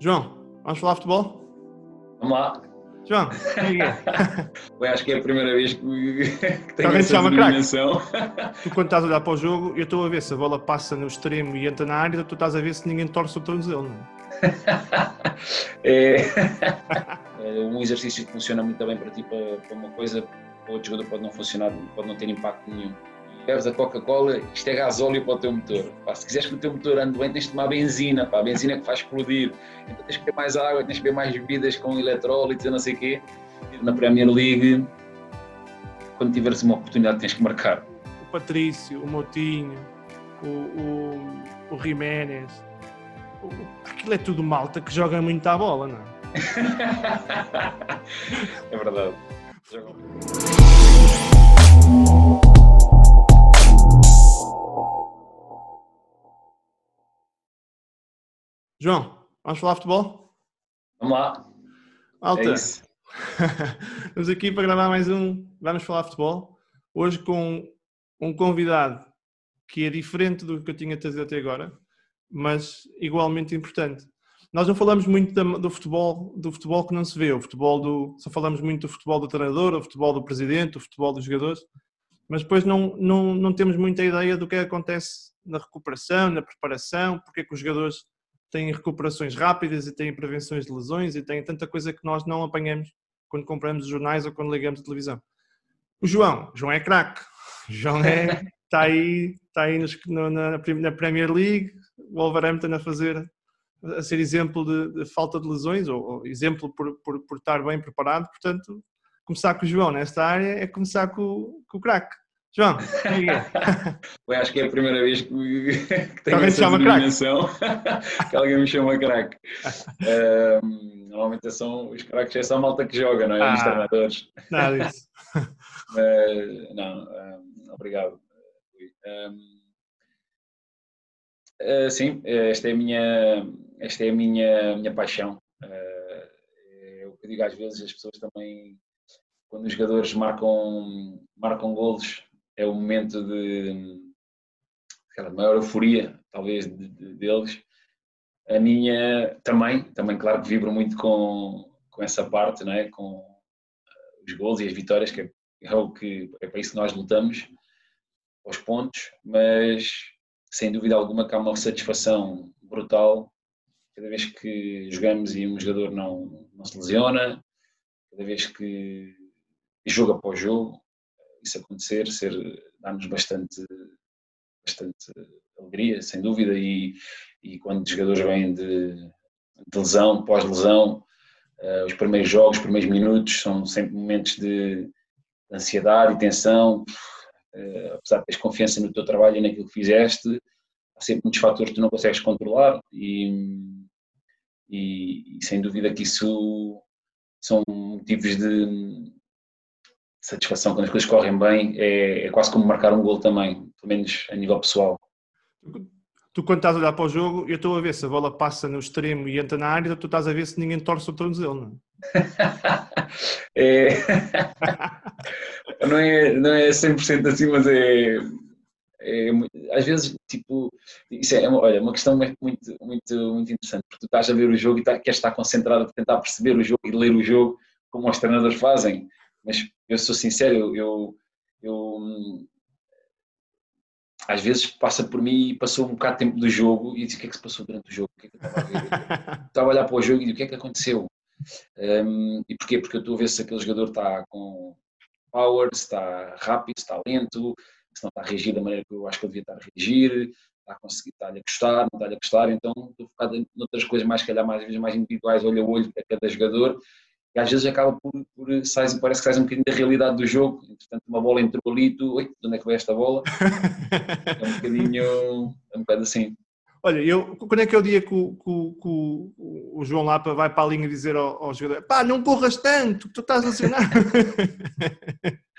João, vamos falar futebol? Vamos lá. João, é? Eu acho que é a primeira vez que, que tenho essa denominação. Tu quando estás a olhar para o jogo, eu estou a ver se a bola passa no extremo e entra na área, tu estás a ver se ninguém torce o tornozelo. não é? É, é um exercício que funciona muito bem para ti, para, para uma coisa, para outro jogador pode não funcionar, pode não ter impacto nenhum. Bebes a Coca-Cola, isto é gasóleo para o teu motor. Pá, se quiseres que o teu motor ande bem, tens de tomar benzina, pá, a benzina é que faz explodir. Então tens que beber mais água, tens que beber mais bebidas com eletrólitos e não sei o quê. Na Premier League, quando tiveres uma oportunidade, tens que marcar. O Patrício, o Motinho, o, o, o Jiménez. O- aquilo é tudo malta que joga muito à bola, não é? é verdade. João, vamos falar futebol? Vamos lá. Alta, É estamos aqui para gravar mais um Vamos Falar Futebol. Hoje com um convidado que é diferente do que eu tinha trazido até agora, mas igualmente importante. Nós não falamos muito do futebol, do futebol que não se vê, o futebol do, só falamos muito do futebol do treinador, o futebol do presidente, o futebol dos jogadores, mas depois não, não, não temos muita ideia do que é que acontece na recuperação, na preparação, porque é que os jogadores têm recuperações rápidas e têm prevenções de lesões e têm tanta coisa que nós não apanhamos quando compramos os jornais ou quando ligamos a televisão. O João, João é craque. João é, está aí, está aí nos- no- na, na Premier League, o Wolverhampton a fazer, a ser exemplo de, de falta de lesões ou, ou exemplo por, por, por estar bem preparado. Portanto, começar com o João nesta área é começar com, com o craque. João, quem é? Eu acho que é a primeira vez que, que tenho essa denominação. que alguém me chama craque. Normalmente são, os craques é só a malta que joga, não é? Os Ah. treinadores. Nada disso. Mas, não, obrigado. Ah, sim, esta é a minha, esta é a minha, minha paixão. É o que eu digo às vezes, as pessoas também, quando os jogadores marcam, marcam golos, é o momento de aquela maior euforia, talvez, de- de- deles. A minha também, também claro que vibro muito com, com essa parte, não é? com eh, os gols e as vitórias, que é, é o que é para isso que nós lutamos, aos pontos, mas sem dúvida alguma que há uma satisfação brutal cada vez que jogamos e um jogador não, não se lesiona, cada vez que jogo após jogo, isso acontecer, ser, dá-nos bastante, bastante alegria, sem dúvida, e, e quando os jogadores vêm de, de lesão, pós-lesão, eh, os primeiros jogos, os primeiros minutos são sempre momentos de ansiedade e tensão, eh, apesar de teres confiança no teu trabalho e naquilo que fizeste, há sempre muitos fatores que tu não consegues controlar e, e, e sem dúvida que isso são motivos de satisfação quando as coisas correm bem, é, é quase como marcar um gol também, pelo menos a nível pessoal. Tu, quando estás a olhar para o jogo, eu estou a ver se a bola passa no extremo e entra na área, tu estás a ver se ninguém torce o tornozelo, não É, não, é, não é 100% assim, mas é, é às vezes, tipo, isso é, uma- olha, uma questão muito, muito, muito, muito interessante, porque tu estás a ver o jogo e tá, queres estar concentrado a tentar perceber o jogo e ler o jogo como os treinadores fazem, mas eu sou sincero, eu, eu, hum, às vezes passa por mim e passou um bocado de tempo do jogo e diz o que é que se passou durante o jogo, o que é que eu estava a olhar para o jogo e o que é que aconteceu? Um, e porquê? Porque eu estou a ver se aquele jogador está com power, se está rápido, se está lento, se não está a reagir da maneira que eu acho que eu devia estar a reagir, está a conseguir, está-lhe a gostar, não está-lhe a gostar, então estou focado em outras coisas mais, calhar, mais, às vezes mais individuais, olho a olho para cada jogador, e às vezes acaba por, por sais, parece que sais um bocadinho da realidade do jogo, entretanto uma bola entrou ali e tu, oi, de onde é que veio esta bola? É um bocadinho, é um bocado assim. Olha, eu, quando é que é o dia que o, que o- que o- João Lapa vai para a linha dizer ao, ao jogador pá, não corras tanto, que tu estás lesionado.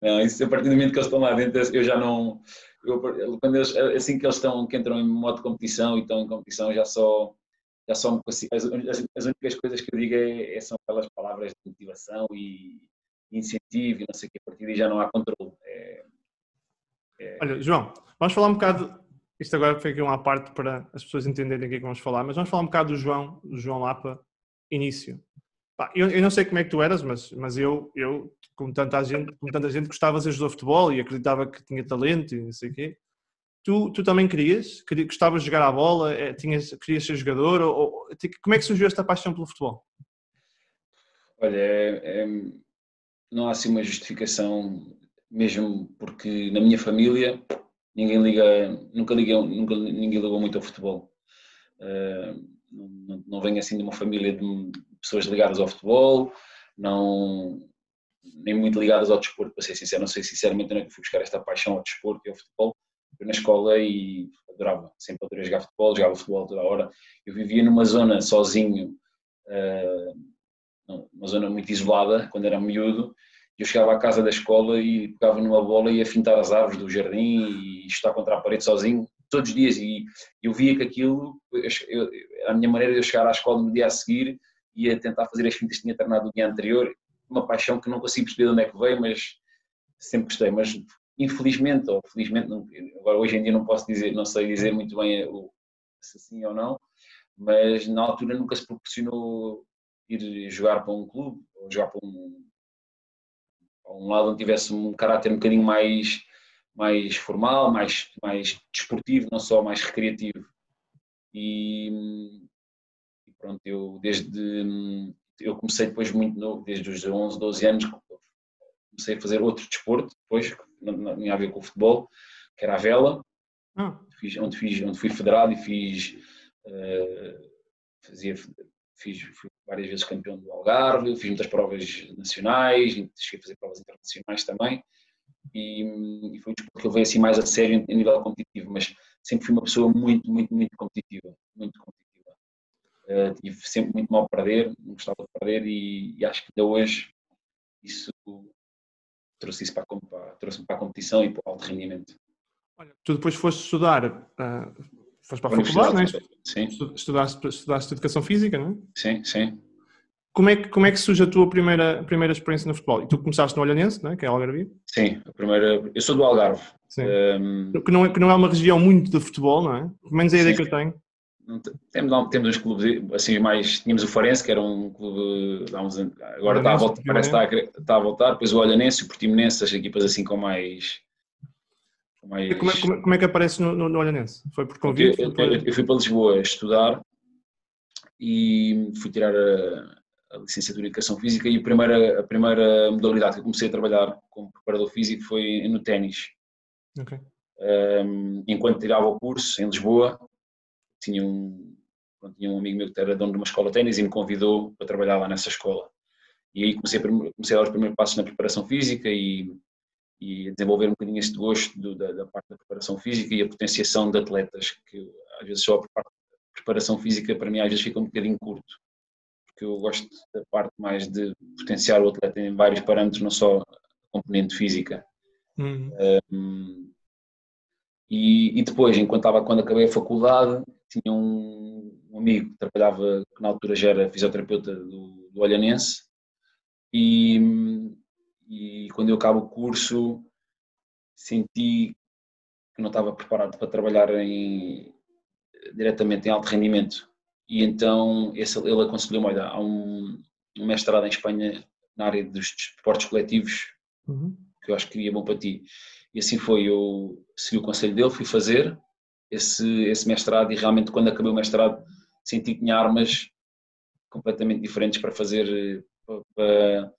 Não, isso a partir do momento que eles estão lá dentro, eu já não. Eu, quando eles, assim que eles estão, que entram em modo de competição e estão em competição, já só. Já só me consigo, as, as, as únicas coisas que eu digo é, é- são aquelas palavras de motivação e incentivo e não sei o que, a partir daí já não há controle. É, Olha, João, vamos falar um bocado isto agora foi aqui uma parte para as pessoas entenderem o que é vamos falar, mas vamos falar um bocado do João, do João Lapa, início. Eu, eu, não sei como é que tu eras, mas, mas eu, eu como, tanta gente, como tanta gente, gostava de jogar futebol e acreditava que tinha talento e não sei o quê. Tu, tu também querias? Gostavas de jogar à bola? É, tinhas, querias ser jogador? Ou, ou, como é que surgiu esta paixão pelo futebol? Olha, é, é, não há assim uma justificação, mesmo porque na minha família ninguém liga, nunca, liga, nunca ninguém ligou muito ao futebol. Uh, não, não venho assim de uma família de pessoas ligadas ao futebol, não, nem muito ligadas ao desporto, para ser sincero. Não sei sinceramente onde é que fui buscar esta paixão ao desporto e ao futebol. Fui na escola e adorava, sempre adorei jogar futebol, jogava futebol toda a hora. Eu vivia numa zona sozinho, uh, uma zona muito isolada, quando era miúdo, eu chegava à casa da escola e pegava numa bola e ia fintar as árvores do jardim e estar contra a parede sozinho todos os dias e eu via que aquilo, eu, a minha maneira de eu chegar à escola no dia a seguir ia tentar fazer as fintas que tinha treinado no dia anterior, uma paixão que não consigo perceber de onde é que veio, mas sempre gostei, mas infelizmente ou felizmente, agora hoje em dia não posso dizer, não sei dizer muito bem o, se sim ou não, mas na altura nunca se proporcionou ir jogar para um clube ou jogar para um, um lado onde tivesse um caráter um bocadinho mais, mais formal, mais, mais desportivo, não só mais recreativo. E, e pronto, eu desde. Eu comecei depois muito novo, desde os 11, 12 anos, comecei a fazer outro desporto, depois, não tinha a ver com o futebol, que era a vela, ah. fiz, onde, fiz, onde fui federado e fiz. Uh, fazia fiz, fui várias vezes campeão do Algarve, fiz muitas provas nacionais, cheguei a fazer provas internacionais também, e, e foi um desporto que eu veio assim mais a sério a nível competitivo, mas sempre fui uma pessoa muito, muito, muito competitiva, muito competitiva. Uh, tive sempre muito mal a perder, não gostava de perder e, e, acho que ainda hoje isso trouxe isso para a, trouxe para a competição e para o alto rendimento. Olha, tu depois foste estudar uh, Foste para a faculdade, não é? Sim. Estudaste, estudaste educação física, não é? Sim, sim. Como é, que, como é que surge a tua primeira, primeira experiência no futebol? E tu começaste no Olhanense, não é? que é Algarve? Sim, a primeira, eu sou do Algarve. Sim. Um... Que, não é, que não é uma região muito de futebol, não é? Pelo menos é a ideia que eu tenho. Temos, temos uns clubes assim mais. Tínhamos o Farense, que era um clube há uns anos, agora está a voltar, parece que está a, está a voltar, depois o Olhanense, o Portimonense, as equipas assim com mais mais... Como, é, como, é, como, é, que aparece no, no, no Olhanense? Foi por convite? Eu, eu, eu, fui para Lisboa estudar e fui tirar a, a licenciatura em Educação Física e a primeira, a primeira modalidade que eu comecei a trabalhar como preparador físico foi no ténis. Okay. Um, enquanto tirava o curso em Lisboa, tinha um, tinha um amigo meu que era dono de uma escola de ténis e me convidou para trabalhar lá nessa escola. E aí comecei a, comecei a dar os primeiros passos na preparação física e e desenvolver um bocadinho este gosto do, da, da, parte da preparação física e a potenciação de atletas, que às vezes só a preparação física para mim às vezes fica um bocadinho curto, porque eu gosto da parte mais de potenciar o atleta em vários parâmetros, não só a componente física. Uhum. Um, e, e, depois, enquanto estava, quando acabei a faculdade, tinha um, um amigo que trabalhava, que na altura já era fisioterapeuta do, do Olhanense, e, e quando eu acabo o curso senti que não estava preparado para trabalhar em, diretamente em alto rendimento e então esse, ele aconselhou-me, olha, há um, um, mestrado em Espanha na área dos esportes coletivos uhum. que eu acho que iria bom para ti e assim foi, eu segui o conselho dele, fui fazer esse, esse mestrado e realmente quando acabei o mestrado senti que tinha armas completamente diferentes para fazer para,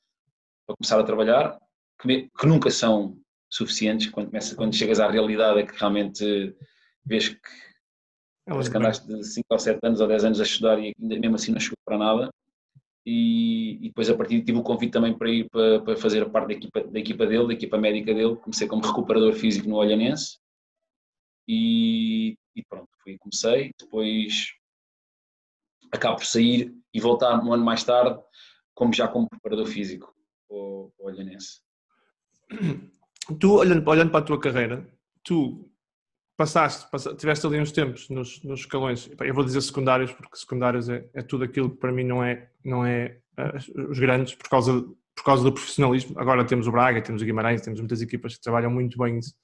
para começar a trabalhar, que, que nunca são suficientes quando, começa, quando chegas à realidade é que realmente vês que Elas que andaste de 5 ou 7 anos ou 10 anos a estudar e ainda mesmo assim não chegou para nada. E, e, depois a partir tive o convite também para ir para, para, fazer a parte da equipa, da equipa dele, da equipa médica dele. Comecei como recuperador físico no Olhanense e, e pronto, fui, comecei. Depois acabo por sair e voltar um ano mais tarde, como já como preparador físico para o, Olhanense. Tu, olhando, olhando para a tua carreira, tu passaste, passaste tiveste ali uns tempos nos, nos escalões, eu vou dizer secundários, porque secundários é, é tudo aquilo que para mim não é, não é uh, os grandes, por causa, por causa do profissionalismo. Agora temos o Braga, temos o Guimarães, temos muitas equipas que trabalham muito bem isso,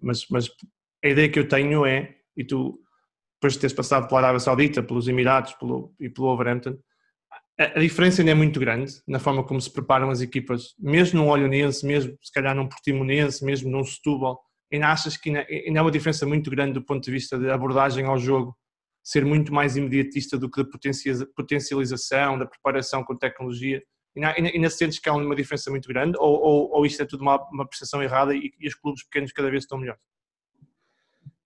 mas, mas a ideia que eu tenho é e tu, depois de teres passado pela Arábia Saudita, pelos Emirados pelo, e pelo Overhampton, a, diferença ainda é muito grande na forma como se preparam as equipas, mesmo num Olhanense, mesmo se calhar num Portimonense, mesmo num Setúbal, ainda achas que ainda, é uma diferença muito grande do ponto de vista de abordagem ao jogo, ser muito mais imediatista do que da potencialização, da preparação com tecnologia? Ainda, ainda, ainda sentes que há uma diferença muito grande ou, ou, ou isto é tudo uma, uma percepção errada e, e os clubes pequenos cada vez estão melhores?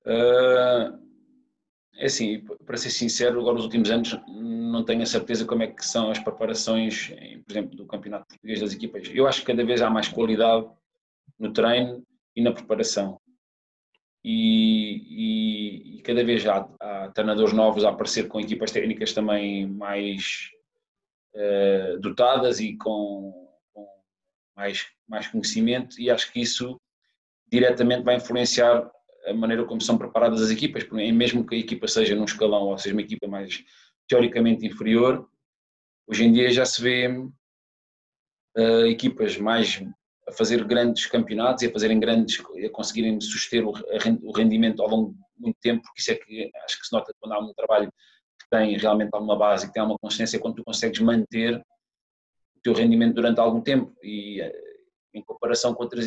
Uh, é assim, para ser sincero, agora nos últimos anos não tenho a certeza como é que são as preparações, por exemplo, do campeonato português das equipas. Eu acho que cada vez há mais qualidade no treino e na preparação. E, e, e cada vez há, há treinadores novos a aparecer com equipas técnicas também mais uh, dotadas e com, com, mais, mais conhecimento, e acho que isso diretamente vai influenciar a maneira como são preparadas as equipas, porque mesmo que a equipa seja num escalão ou seja uma equipa mais teoricamente inferior, hoje em dia já se vê uh, equipas mais a fazer grandes campeonatos e a fazerem grandes, a conseguirem suster o, rendimento ao longo de muito tempo, porque isso é que acho que se nota quando há um trabalho que tem realmente alguma base, que tem alguma consistência, quando tu consegues manter o teu rendimento durante algum tempo. E em comparação com outras,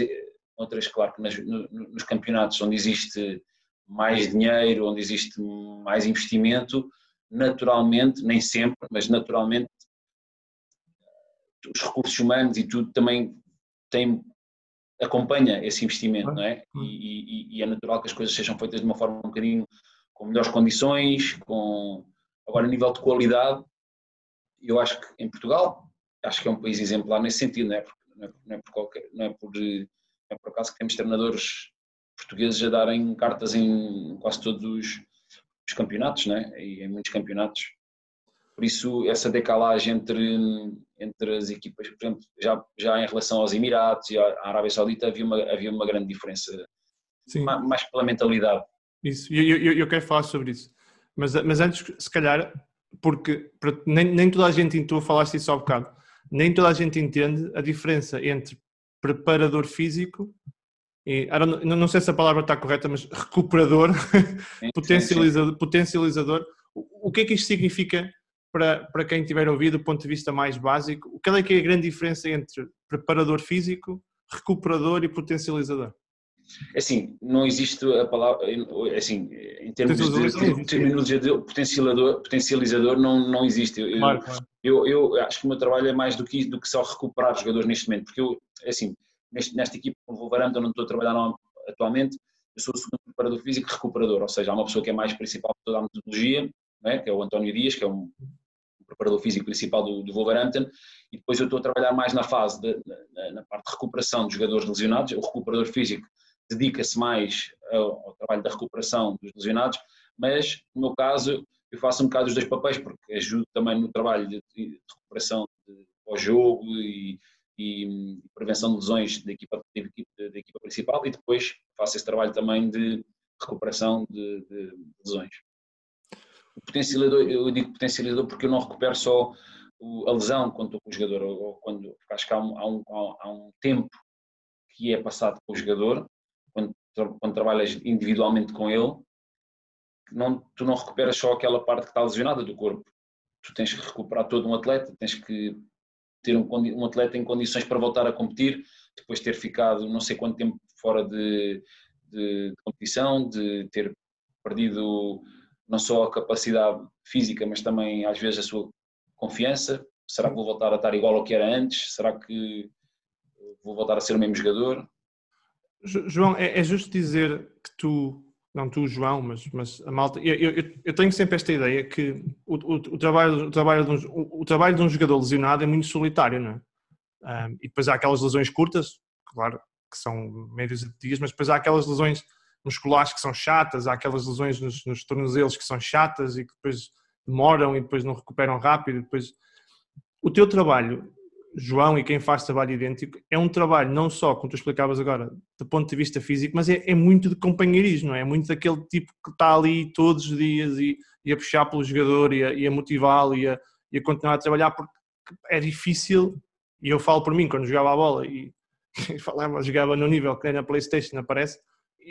outras claro que nas, nos campeonatos onde existe mais dinheiro, onde existe mais investimento, naturalmente, nem sempre, mas naturalmente os recursos humanos e tudo também tem, acompanha esse investimento, não é? E, e, e, é natural que as coisas sejam feitas de uma forma um bocadinho com melhores condições, com agora a nível de qualidade, eu acho que em Portugal, acho que é um país exemplar nesse sentido, não é? Não é, não é por, qualquer, não é por, não é por acaso que temos treinadores portugueses a darem cartas em quase todos os, os campeonatos, não é? E em muitos campeonatos. Por isso, essa decalagem entre, entre as equipas, por exemplo, já, já em relação aos Emirados e à Arábia Saudita havia uma, havia uma grande diferença, Sim. mais pela mentalidade. Isso, eu, eu, eu quero falar sobre isso. Mas, mas antes, se calhar, porque nem, nem toda a gente, tu falaste isso há um bocado, nem toda a gente entende a diferença entre preparador físico e, não, não sei se a palavra está correta, mas recuperador, sim, potencializador, sim, sim. potencializador. O, o que é que isto significa para, para quem tiver ouvido do ponto de vista mais básico, qual é que é a grande diferença entre preparador físico, recuperador e potencializador? É assim, não existe a palavra, é assim, em termos de, terminologia de potencializador, potencializador não, não existe. Eu, claro, claro. Eu, eu, acho que o meu trabalho é mais do que, do que só recuperar jogadores neste momento, porque eu, é assim, neste, nesta equipa com o Wolverhampton, onde estou a trabalhar não, atualmente, eu sou o segundo preparador físico recuperador, ou seja, há uma pessoa que é mais principal de toda a metodologia, é? que é o António Dias, que é um preparador físico principal do, do Wolverhampton, e depois eu estou a trabalhar mais na fase, de, na, na, parte de recuperação dos jogadores lesionados. O recuperador físico dedica-se mais ao, ao, trabalho da recuperação dos lesionados, mas no meu caso eu faço um bocado os dois papéis, porque ajudo também no trabalho de, de recuperação pós-jogo e, e, e, prevenção de lesões da equipa, da equipa, da equipa principal, e depois faço esse trabalho também de recuperação de, de lesões. Potencializador, eu digo potencializador porque eu não recupero só a lesão quando estou com o jogador, ou quando acho que há um, há um, há um tempo que é passado com o jogador, quando, quando trabalhas individualmente com ele, não, tu não recuperas só aquela parte que está lesionada do corpo. Tu tens que recuperar todo um atleta, tens que ter um, um atleta em condições para voltar a competir, depois de ter ficado não sei quanto tempo fora de, de competição, de ter perdido não só a capacidade física, mas também às vezes a sua confiança. Será que vou voltar a estar igual ao que era antes? Será que vou voltar a ser o mesmo jogador? João, é, é justo dizer que tu, não tu, João, mas, mas a malta, eu, eu, eu tenho sempre esta ideia que o, o, o trabalho, o, trabalho de um, o, trabalho de um jogador lesionado é muito solitário, não é? Um, e depois há aquelas lesões curtas, claro, que são médios de dias, mas depois há aquelas lesões musculares que são chatas, há aquelas lesões nos, nos tornozelos que são chatas e que depois demoram e depois não recuperam rápido. Depois... O teu trabalho, João, e quem faz trabalho idêntico, é um trabalho não só, como tu explicavas agora, do ponto de vista físico, mas é, é muito de companheirismo, é? é muito daquele tipo que está ali todos os dias e, e a puxar pelo jogador e a, a motivá-lo e a, e a continuar a trabalhar, porque é difícil, e eu falo por mim, quando jogava a bola e, e falava, jogava no nível que nem na Playstation aparece,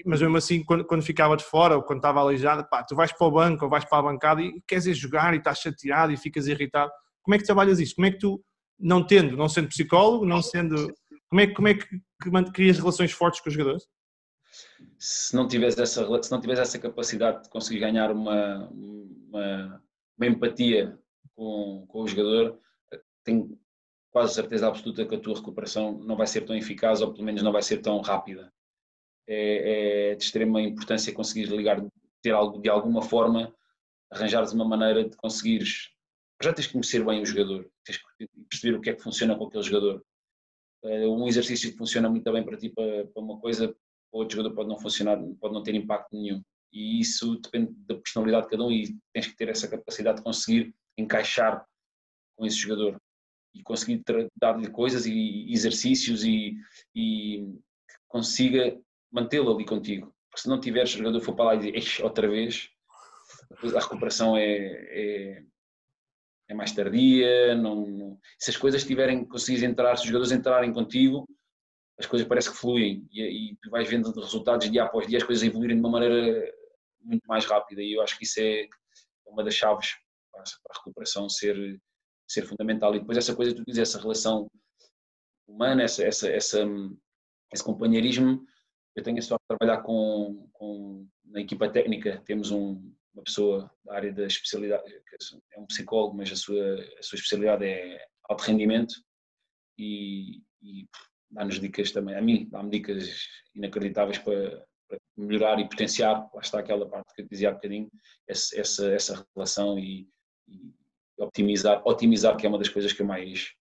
mas mesmo assim, quando, quando ficava de fora ou quando estava aleijado, pá, tu vais para o banco ou vais para a bancada e queres ir jogar e estás chateado e ficas irritado. Como é que trabalhas isto? Como é que tu, não tendo, não sendo psicólogo, não sendo. Como é, como é que, que crias relações fortes com os jogadores? Se não tivesse essa, se não tivesse essa capacidade de conseguir ganhar uma, uma, uma empatia com, com o jogador, tenho quase certeza absoluta que a tua recuperação não vai ser tão eficaz ou pelo menos não vai ser tão rápida. É, é de extrema importância conseguir ligar, ter algo de alguma forma, arranjares uma maneira de conseguires. Já tens que conhecer bem o jogador, tens que perceber o que é que funciona com aquele jogador. Eh, um exercício que funciona muito bem para ti, para, para uma coisa, para outro jogador pode não funcionar, pode não ter impacto nenhum. E isso depende da personalidade de cada um e tens que ter essa capacidade de conseguir encaixar com esse jogador e conseguir dar-lhe coisas e exercícios e, e que consiga mantê-lo ali contigo. Porque se não tiveres, o jogador for para lá e dizer outra vez, a recuperação é, é, é mais tardia. Não, não, se as coisas tiverem, conseguires entrar, se os jogadores entrarem contigo, as coisas parece que fluem e, e tu vais vendo resultados dia após dia, as coisas evoluírem de uma maneira muito mais rápida e eu acho que isso é uma das chaves para a recuperação ser ser fundamental. E depois essa coisa que tu dizes, essa relação humana, essa, essa, essa, esse companheirismo, eu tenho a sorte de trabalhar com, com na equipa técnica, temos um, uma pessoa da área da especialidade, é um psicólogo, mas a sua, a sua especialidade é alto rendimento e, e dá-nos dicas também, a mim, dá-me dicas inacreditáveis para, para, melhorar e potenciar, lá está aquela parte que eu dizia há bocadinho, essa, essa, essa relação e, e optimizar, otimizar que é uma das coisas que eu mais,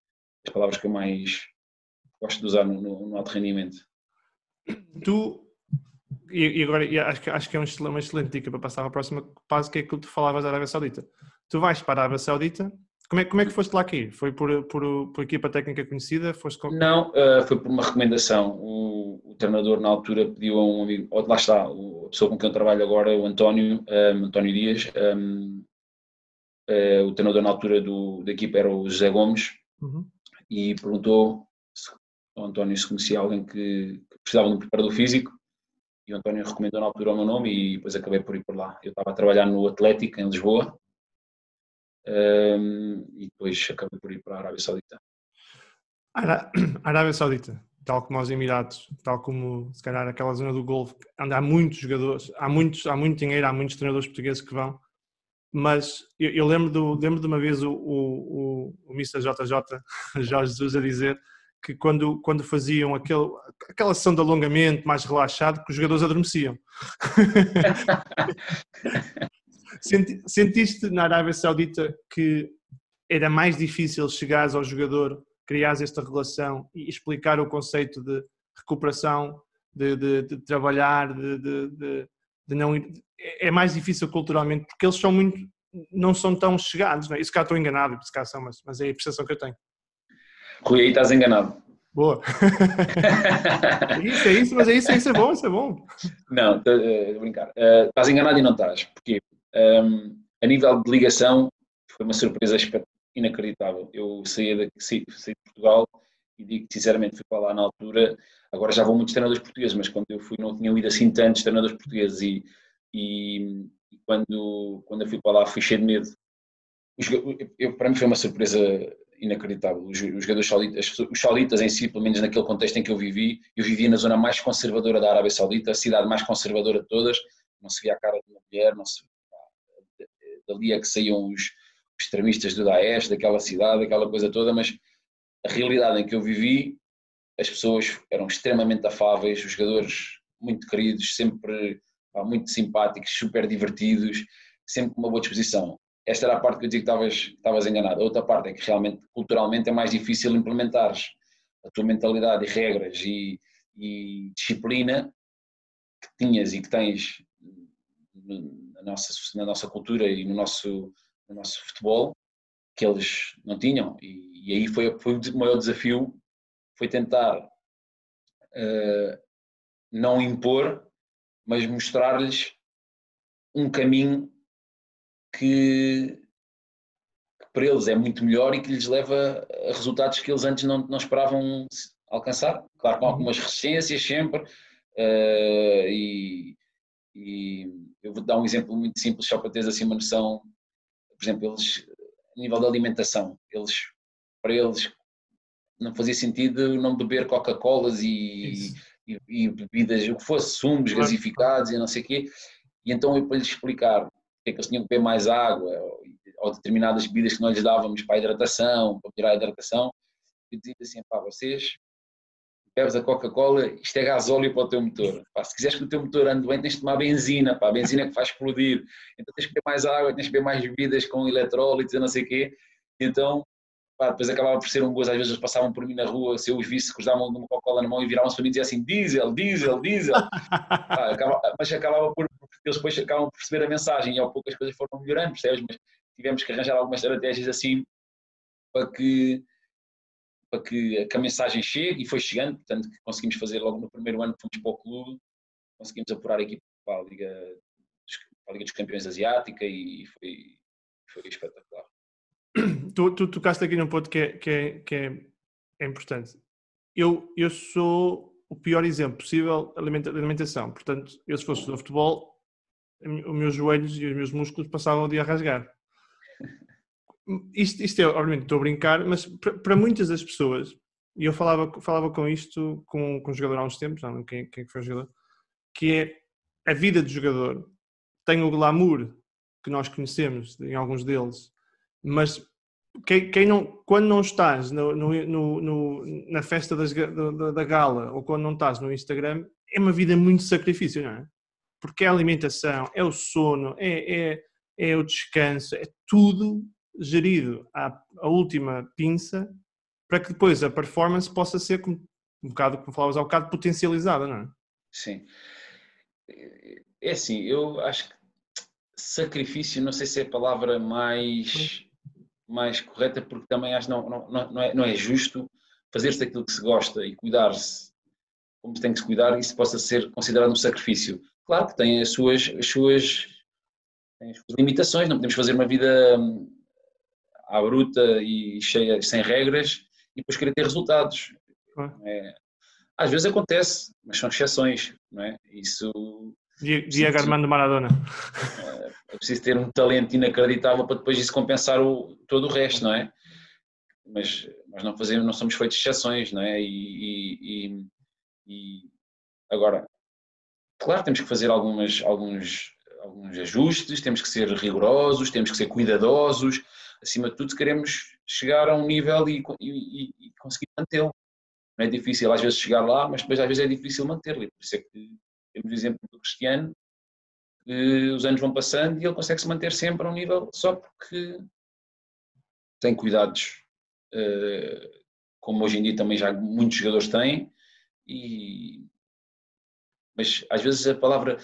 as palavras que eu mais gosto de usar no, no, no alto rendimento. Tu, e, agora e acho, que, acho que é uma excelente dica para passar para a próxima fase, que é que tu falavas da Arábia Saudita. Tu vais para a Arábia Saudita, como é, como é que foste lá aqui? Foi por, por, por equipa técnica conhecida? Foste com... Não, uh, foi por uma recomendação. O, o, treinador na altura pediu a um amigo, lá está, a pessoa com quem eu trabalho agora, o António, um, eh, António Dias, um, Uh, o treinador na altura do, da equipa era o José Gomes uhum. e perguntou se o António se conhecia alguém que, precisava de um preparador físico e o António recomendou na altura o meu nome e depois acabei por ir por lá. Eu estava a trabalhar no Atlético em Lisboa um, e depois acabei por ir para a Arábia Saudita. A Arábia Saudita, tal como os Emirados, tal como se calhar aquela zona do Golfo, onde há muitos jogadores, há, muitos, há muito dinheiro, há muitos treinadores portugueses que vão mas eu, eu lembro, do, lembro de uma vez o, o, o, o Mr. JJ, Jorge Jesus, a dizer que quando, quando faziam aquele, aquela sessão de alongamento mais relaxado, que os jogadores adormeciam. Sentiste na Arábia Saudita que era mais difícil chegares ao jogador, criares esta relação e explicar o conceito de recuperação, de, de, de trabalhar, de, de, de não ir, é mais difícil culturalmente porque eles são muito, não são tão chegados, não é? Isso cá estou enganado, se cá são, mas, mas é a percepção que eu tenho. Rui, aí estás enganado. Boa. é isso, é isso, mas é isso, é isso é bom, isso é bom. Não, estou uh, a brincar. Uh, estás enganado e não estás. Porque um, a nível de ligação foi uma surpresa inacreditável. Eu saí de, saí, saí de Portugal e digo sinceramente fui para lá na altura. Agora já vou muitos treinadores portugueses, mas quando eu fui não tinham ido assim tantos treinadores portugueses e e, e, quando, quando eu fui para lá fui cheio de medo. Eu, para mim foi uma surpresa inacreditável. Os, os jogadores sauditas, os sauditas em si, pelo menos naquele contexto em que eu vivi, eu vivia na zona mais conservadora da Arábia Saudita, a cidade mais conservadora de todas, não se via a cara de uma mulher, não se dali é que saíam os, extremistas do Daesh, daquela cidade, aquela coisa toda, mas a realidade em que eu vivi, as pessoas eram extremamente afáveis, os jogadores muito queridos, sempre muito simpáticos, super divertidos, sempre com uma boa disposição. Esta era a parte que eu dizia que estavas, enganado. A outra parte é que realmente, culturalmente, é mais difícil implementares a tua mentalidade e regras e, e disciplina que tinhas e que tens na nossa, na nossa cultura e no nosso, no nosso futebol que eles não tinham e, e aí foi, foi o maior desafio foi tentar uh, não impor mas mostrar-lhes um caminho que, que, para eles é muito melhor e que lhes leva a resultados que eles antes não, não esperavam alcançar. Claro, com uhum. algumas resistências sempre, uh, e, e, eu vou dar um exemplo muito simples só para teres assim uma noção. Por exemplo, eles, a nível da alimentação, eles, para eles não fazia sentido não beber Coca-Colas e, e, e, bebidas, o que fosse, sumos gasificados e não sei o quê. E então eu para lhes explicar que é que eles tinham que beber mais água ou determinadas bebidas que nós lhes dávamos para a hidratação, para tirar a hidratação, eu dizia assim, pá, vocês bebes a Coca-Cola, isto é gasóleo para o teu motor. Pá, se quiseres que o teu motor ande bem, tens de tomar benzina, pá, a benzina que faz explodir. Então tens que beber mais água, tens que beber mais bebidas com eletrólitos e não sei o quê. Então, pá, depois acabava por ser um gozo, às vezes eles passavam por mim na rua, se eu os visse, cruzavam uma Coca-Cola na mão e viravam-se para mim e diziam assim, diesel, diesel, diesel. pá, acaba, mas acabava por, porque eles depois acabam por perceber a mensagem e ao pouco as coisas foram melhorando, percebes? Mas tivemos que arranjar algumas estratégias assim para que para que, que, a mensagem chegue e foi chegando, portanto que conseguimos fazer logo no primeiro ano que fomos para o clube, conseguimos apurar a equipa para a Liga, para a Liga dos Campeões Asiática e foi, foi espetacular. Tu, tu tocaste aqui num ponto que é, que é, que é, é importante. Eu, eu sou o pior exemplo possível de alimentação, portanto, eu se fosse do futebol, os meus joelhos e os meus músculos passavam o dia a rasgar. Isto, isto é, obviamente, estou a brincar, mas para, para muitas das pessoas, e eu falava, falava com isto com, com o jogador há uns tempos, não quem, quem foi o jogador, que é a vida do jogador tem o glamour que nós conhecemos em alguns deles, mas quem, quem não, quando não estás no, no, no, na festa das, da, da, gala ou quando não estás no Instagram, é uma vida muito sacrifício, não é? Porque é a alimentação, é o sono, é, é, é o descanso, é tudo gerido à, à, última pinça para que depois a performance possa ser, um bocado, como falavas há um bocado, potencializada, não é? Sim. É assim, eu acho que sacrifício, não sei se é a palavra mais, mais correta, porque também acho que não, não, não, é, não é justo fazer-se aquilo que se gosta e cuidar-se como se tem que se cuidar, isso possa ser considerado um sacrifício. Claro que tem as suas, as suas, as suas limitações, não podemos fazer uma vida hum, à bruta e cheia, sem regras e depois querer ter resultados. É, às vezes acontece, mas são exceções, não é? Isso. Diego Armando Maradona. É, é preciso ter um talento inacreditável para depois isso compensar o, todo o resto, não é? Mas nós não fazemos, não somos feitos exceções, não é? E, e, e agora, claro, temos que fazer algumas, alguns, alguns ajustes, temos que ser rigorosos, temos que ser cuidadosos, acima de tudo, queremos chegar a um nível e, e, e conseguir mantê-lo. Não é difícil às vezes chegar lá, mas depois às vezes é difícil mantê-lo. Por isso é que temos o exemplo do Cristiano, que os anos vão passando e ele consegue se manter sempre a um nível só porque tem cuidados, eh, como hoje em dia também já muitos jogadores têm, e... mas às vezes a palavra.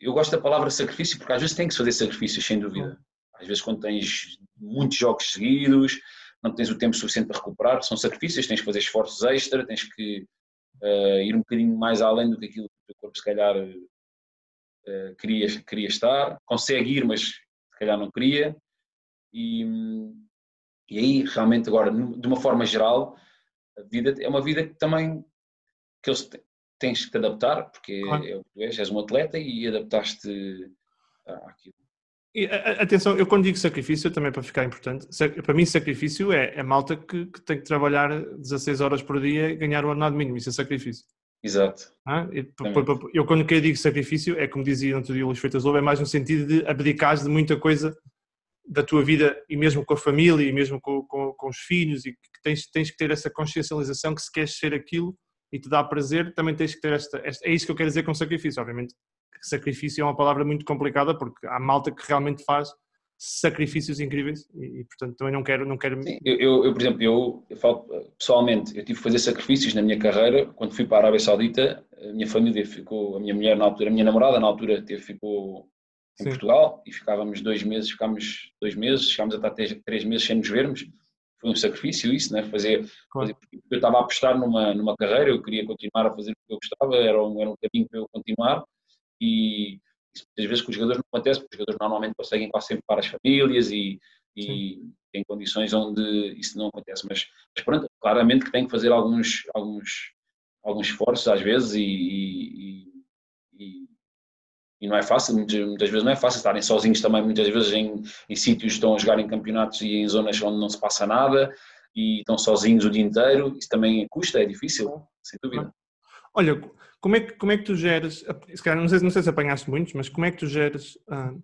Eu gosto da palavra sacrifício porque às vezes tem que se fazer sacrifícios, sem dúvida. Às vezes, quando tens muitos jogos seguidos, não tens o tempo suficiente para recuperar, são sacrifícios, tens que fazer esforços extra, tens que uh, ir um bocadinho mais além do que aquilo que o corpo se calhar uh, queria, queria estar, consegue ir, mas se calhar não queria. E, e aí, realmente, agora, de uma forma geral, a vida é uma vida que também que eles tens que te adaptar, porque claro. é o que tu és, és um atleta e adaptaste àquilo. E, atenção, eu quando digo sacrifício, também para ficar importante, para mim sacrifício é, é malta que, que, tem que trabalhar 16 horas por dia e ganhar o ordenado mínimo, isso é sacrifício. Exato. Ah, eu quando eu digo sacrifício, é como dizia no outro dia o Luís Freitas Lobo, é mais no sentido de abdicar de muita coisa da tua vida e mesmo com a família e mesmo com, com, com os filhos e que tens, tens que ter essa consciencialização que se queres ser aquilo e te dá prazer, também tens que ter esta, esta, é isso que eu quero dizer com sacrifício, obviamente sacrifício é uma palavra muito complicada porque há malta que realmente faz sacrifícios incríveis e, e portanto também não quero não quero Sim, eu, eu, por exemplo eu, eu falo pessoalmente eu tive que fazer sacrifícios na minha carreira quando fui para a Arábia Saudita a minha família ficou a minha mulher na altura a minha namorada na altura teve, ficou em Sim. Portugal e ficávamos dois meses ficámos dois meses chegámos a estar três, três meses sem nos vermos foi um sacrifício isso né fazer, claro. fazer eu estava a apostar numa numa carreira eu queria continuar a fazer o que eu gostava era um, era um caminho para eu continuar e isso muitas vezes com os jogadores não acontece, porque os jogadores normalmente conseguem quase sempre para as famílias e, e em condições onde isso não acontece. Mas, mas pronto, claramente que tem que fazer alguns, alguns, alguns esforços às vezes e, e, e, e não é fácil, muitas, muitas, vezes não é fácil estarem sozinhos também, muitas vezes em, em sítios estão a jogar em campeonatos e em zonas onde não se passa nada e estão sozinhos o dia inteiro, isso também custa, é difícil, sem dúvida. Olha, como é que, como é que tu geres, se calhar, não sei, não sei se apanhaste muitos, mas como é que tu geres ah,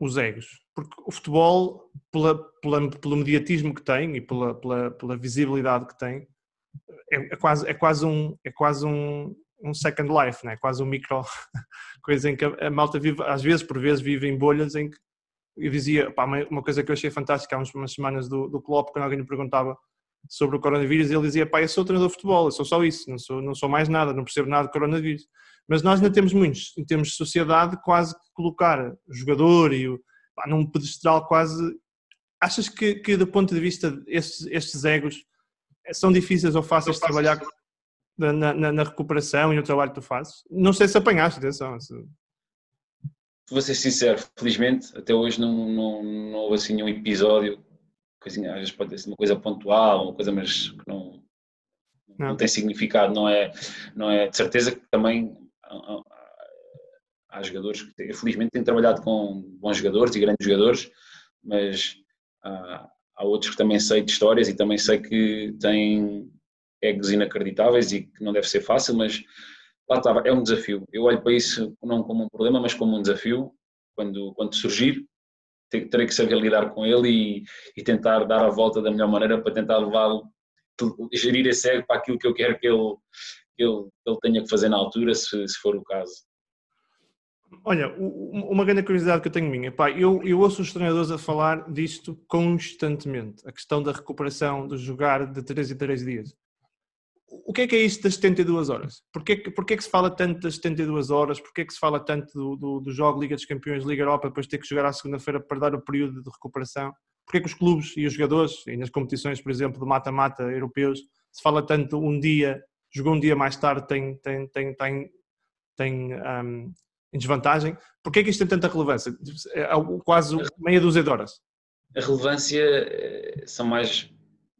os egos? Porque o futebol, pela, pela, pelo mediatismo que tem e pela, pela, pela visibilidade que tem, é, é, quase, é quase um, é quase um, um second life, né? quase um micro coisa em que a, malta vive, às vezes, por vezes, vive em bolhas em que eu dizia, pá, uma coisa que eu achei fantástica há umas semanas do, do Klopp, quando alguém me perguntava sobre o coronavírus, ele dizia, pá, eu sou treinador de futebol, eu sou só isso, não sou, não sou mais nada, não percebo nada de coronavírus. Mas nós ainda temos muitos, em termos de sociedade, quase que colocar o jogador e o, pá, num pedestral quase... Achas que, que do ponto de vista estes, estes egos são difíceis ou fáceis de trabalhar na, na, na, recuperação e no trabalho que tu fazes? Não sei se apanhaste, atenção. Se... Vou ser sincero, felizmente até hoje não, não, não houve assim nenhum episódio, coisinha, às vezes pode ser uma coisa pontual, uma coisa mas que não, não. não tem significado, não é, não é de certeza que também há, há jogadores que felizmente tenho trabalhado com bons jogadores e grandes jogadores, mas há, há outros que também sei de histórias e também sei que têm egos inacreditáveis e que não deve ser fácil, mas lá estava, é um desafio. Eu olho para isso não como um problema, mas como um desafio. Quando, quando surgir, terei que saber lidar com ele e, e tentar dar a volta da melhor maneira para tentar levá-lo, gerir esse ego para aquilo que eu quero que ele, que ele, ele tenha que fazer na altura, se, se for o caso. Olha, uma grande curiosidade que eu tenho minha, pá, eu, eu ouço os treinadores a falar disto constantemente, a questão da recuperação, de jogar de 3 em 3 dias o que é que é isto das 72 horas? Porquê, porquê que se fala tanto das 72 horas? Porquê que se fala tanto do, do, do jogo Liga dos Campeões, Liga Europa, depois ter que jogar à segunda-feira para dar o período de recuperação? Porquê que os clubes e os jogadores, e nas competições, por exemplo, de mata-mata europeus, se fala tanto um dia, jogou um dia mais tarde, tem, tem, tem, tem, tem um, em desvantagem? Porquê que isto tem tanta relevância? É quase meia dúzia de horas. A relevância eh, são mais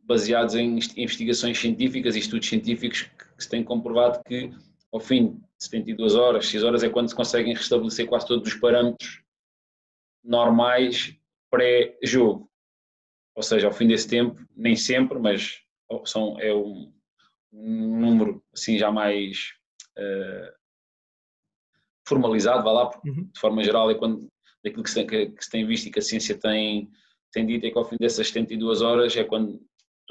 baseados em investigações científicas e estudos científicos que se têm comprovado que ao fim de 72 horas, 6 horas é quando se conseguem restabelecer quase todos os parâmetros normais pré-jogo. Ou seja, ao fim desse tempo, nem sempre, mas são, é um, um número assim já mais uh, formalizado, vá lá, uhum. de forma geral, é quando daquilo que se, tem, que, que se tem visto e que a ciência tem, tem dito é que ao fim dessas 72 horas é quando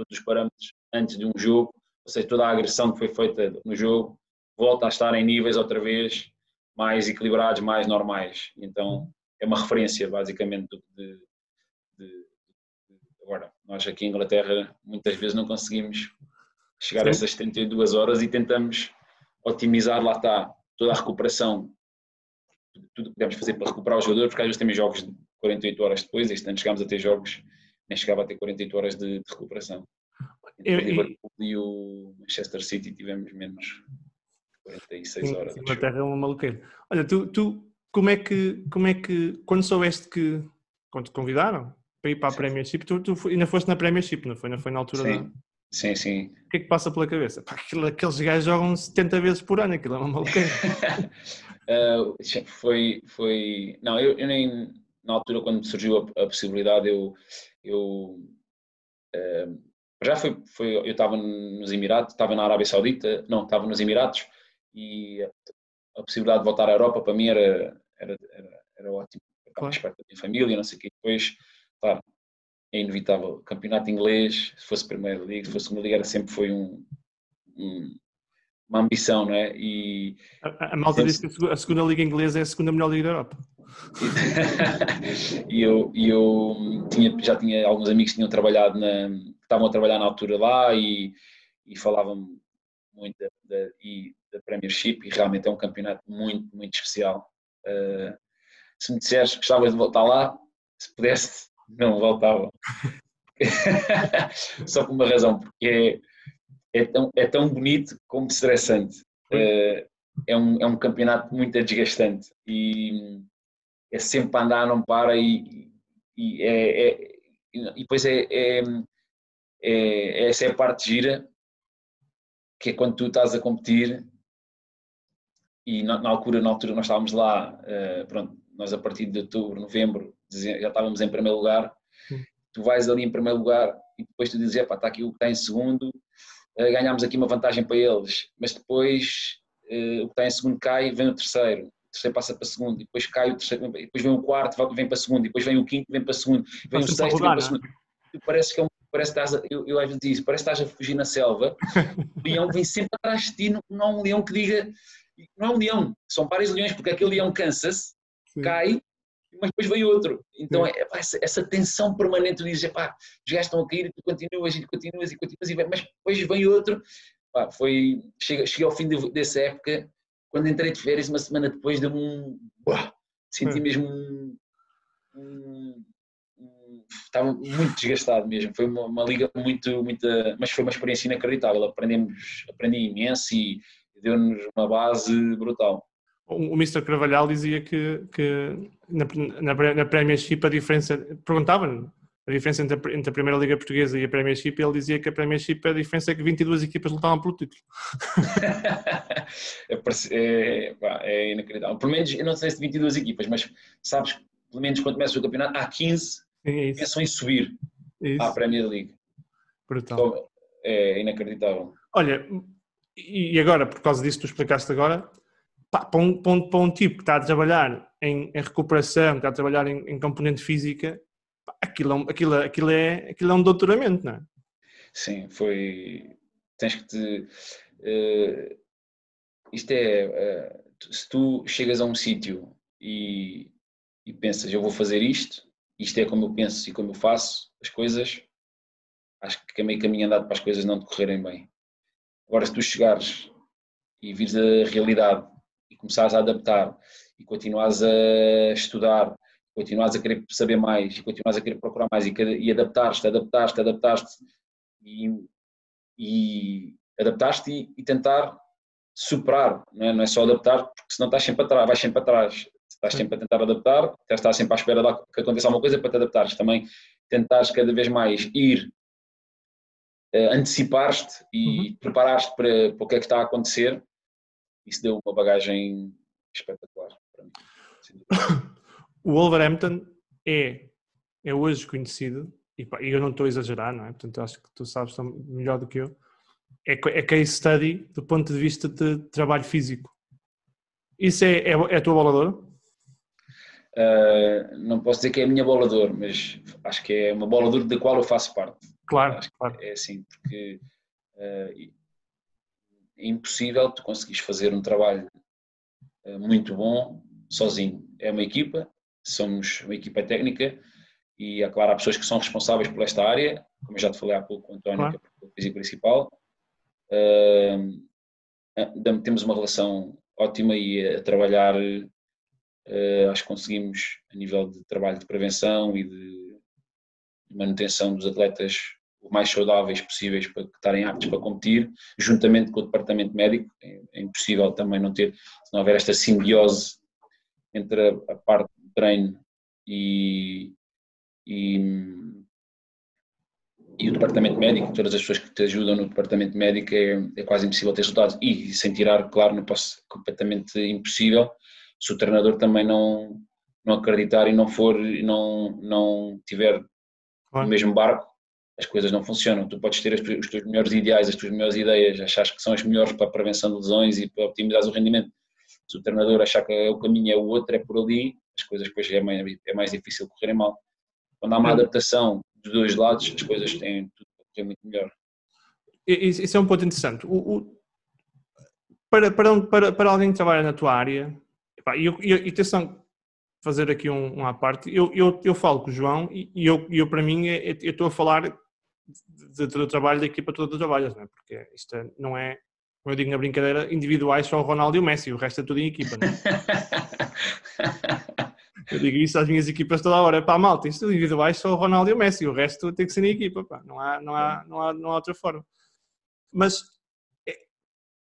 todos os parâmetros antes de um jogo, ou seja, toda a agressão que foi feita no jogo volta a estar em níveis outra vez mais equilibrados, mais normais. Então é uma referência basicamente de, de, agora nós aqui em Inglaterra muitas vezes não conseguimos chegar Sim. a essas 72 horas e tentamos otimizar lá está toda a recuperação tudo que podemos fazer para recuperar o jogador, porque às vezes temos jogos de 48 horas depois, este ano chegámos a ter jogos nem chegava a ter 48 horas de, de recuperação. Entre o Liverpool e o Manchester City tivemos menos 46 sim, horas. A Terra é uma maluqueira. Olha, tu, tu como, é que, como é que, quando soubeste que, quando te convidaram para ir para a sim. Premiership, tu, tu ainda foste na Premiership, não foi? Não foi na altura sim. da... Sim, sim. O que é que passa pela cabeça? Pá, aqueles gajos jogam 70 vezes por ano, aquilo é uma maluqueira. uh, foi, foi... Não, eu, eu nem... Na altura, quando surgiu a, a possibilidade, eu eu uh, já foi, foi eu estava nos Emirados, estava na Arábia Saudita, não, estava nos Emirados e a, possibilidade de voltar à Europa para mim era, era, era, era ótimo. Eu estava claro. perto da minha família, não sei o quê. Depois, claro, é inevitável. Campeonato inglês, se fosse Primeira Liga, se fosse Segunda Liga, era sempre foi um, um uma ambição, não é? E, a, a malta sempre... diz que a segunda liga inglesa é a segunda melhor liga da Europa. E eu, eu tinha, já tinha alguns amigos que tinham trabalhado na, estavam a trabalhar na altura lá e, e falavam muito da, da, e da Premiership e realmente é um campeonato muito, muito especial. Uh, se me disseres que gostavas de voltar lá, se pudesse, não voltava. Só por uma razão, porque é, é, tão, é tão bonito como estressante. Uh, é, um, é um campeonato muito desgastante e é sempre para andar, não para e, e, é, é, e depois é, é, é, essa é a parte gira que é quando tu estás a competir e na, na altura, na altura nós estávamos lá, uh, pronto, nós a partir de outubro, novembro, já estávamos em primeiro lugar, tu vais ali em primeiro lugar e depois tu dizes, está aqui o que está em segundo, uh, ganhámos aqui uma vantagem para eles, mas depois uh, o que está em segundo cai, vem o terceiro, terceiro passa para segundo, e depois cai o terceiro, depois vem o quarto, vem para segundo, e depois vem o quinto, vem para segundo, vem o sexto, vem para é? segundo. Parece que é um parece que estás a, eu, eu às vezes digo, parece que estás a fugir na selva, o leão vem sempre atrás de ti, não, não é um leão que diga, não é um leão, são vários leões, porque aquele leão cansa-se, cai, mas depois vem outro. Então é, essa, essa, tensão permanente, tu dizes, pá, os gajos estão a cair e tu continuas e continuas e continuas, e vem, mas depois vem outro. Pá, foi, chega, cheguei ao fim de, dessa época, quando entrei de férias, uma semana depois, de um. Senti mesmo um, um estava muito desgastado mesmo. Foi uma, uma, liga muito, muito, mas foi uma experiência inacreditável. Aprendemos, aprendi imenso e deu-nos uma base brutal. O Mr. Carvalhal dizia que, que na, na, na Premiership a diferença, perguntava-me a diferença entre a, entre a, Primeira Liga Portuguesa e a Premiership, ele dizia que a Premiership a diferença é que 22 equipas lutavam pelo título. é, é, é, inacreditável. Pelo menos, eu não sei se 22 equipas, mas sabes, pelo menos quando começa o campeonato, há 15 é pensam em subir é à Premier League. Brutal. Então, é inacreditável. Olha, e agora, por causa disso que tu explicaste agora, pá, para, um, para, um, para, um, tipo que está a trabalhar em, em recuperação, que está a trabalhar em, em componente física, aquilo, é aquilo, aquilo, é, aquilo é um doutoramento, não é? Sim, foi. Tens que te. Uh, isto é. Uh, se tu chegas a um sítio e, e pensas, eu vou fazer isto, isto é como eu penso e como eu faço as coisas, acho que é meio caminho andado para as coisas não decorrerem bem. Agora, se tu chegares e vires a realidade e começares a adaptar e continuares a estudar, continuares a querer saber mais e continuares a querer procurar mais e, e adaptar-te, adaptar-te, adaptar-te e, e adaptar-te e, e, tentar superar, não é? não é só adaptar, porque senão estás sempre atrás, vais sempre atrás estás sempre a tentar adaptar, estás sempre à espera de que aconteça alguma coisa para te adaptares. Também tentares cada vez mais ir, uh, antecipar-te e uhum. preparar-te para, para o que é que está a acontecer. Isso deu uma bagagem espetacular para mim. O Wolverhampton é, é hoje conhecido, e eu não estou a exagerar, não é? Portanto, acho que tu sabes melhor do que eu. É, é case study do ponto de vista de trabalho físico. Isso é, é, é a tua boladora? Uh, não posso dizer que é a minha bola de ouro, mas acho que é uma bola de ouro da qual eu faço parte. Claro, claro. É assim, porque uh, é impossível tu conseguires fazer um trabalho uh, muito bom sozinho. É uma equipa, somos uma equipa técnica e, é claro, há pessoas que são responsáveis por esta área, como eu já te falei há pouco com o António, claro. que é o físico principal. temos uma relação ótima e a trabalhar Uh, acho que conseguimos, a nível de trabalho de prevenção e de manutenção dos atletas o mais saudáveis possíveis para estarem aptos para competir, juntamente com o departamento médico. É, é impossível também não ter, se não houver esta simbiose entre a, parte treino e, e, e, o departamento médico, todas as pessoas que te ajudam no departamento médico, é, é quase impossível ter resultados. E sem tirar, claro, não posso, completamente impossível se o treinador também não, não acreditar e não for, não, não tiver claro. no mesmo barco, as coisas não funcionam. Tu podes ter os teus melhores ideais, as tuas melhores ideias, achar que são as melhores para a prevenção de lesões e para optimizar o rendimento. Se o treinador achar que o caminho é o outro, é por ali, as coisas depois é mais, é mais difícil correrem mal. Quando há uma adaptação dos dois lados, as coisas têm tudo a correr muito melhor. Isso é um ponto interessante. O, o, para, para, para, para alguém que trabalha na tua área, e, eu, atenção, fazer aqui um, um à parte, eu, eu, eu falo com o João e eu, eu para mim, é, é, eu estou a falar do trabalho da equipa toda que trabalhas, não é? porque isto é, não é, como eu digo na brincadeira, individuais só o Ronaldo e o Messi, o resto é tudo em equipa. Não é? eu digo isso às minhas equipas toda a hora, pá, malta, isto é individuais só o Ronaldo e o Messi, o resto tem que ser em equipa, pá. Não, há, não, há, não, há, não há outra forma. Mas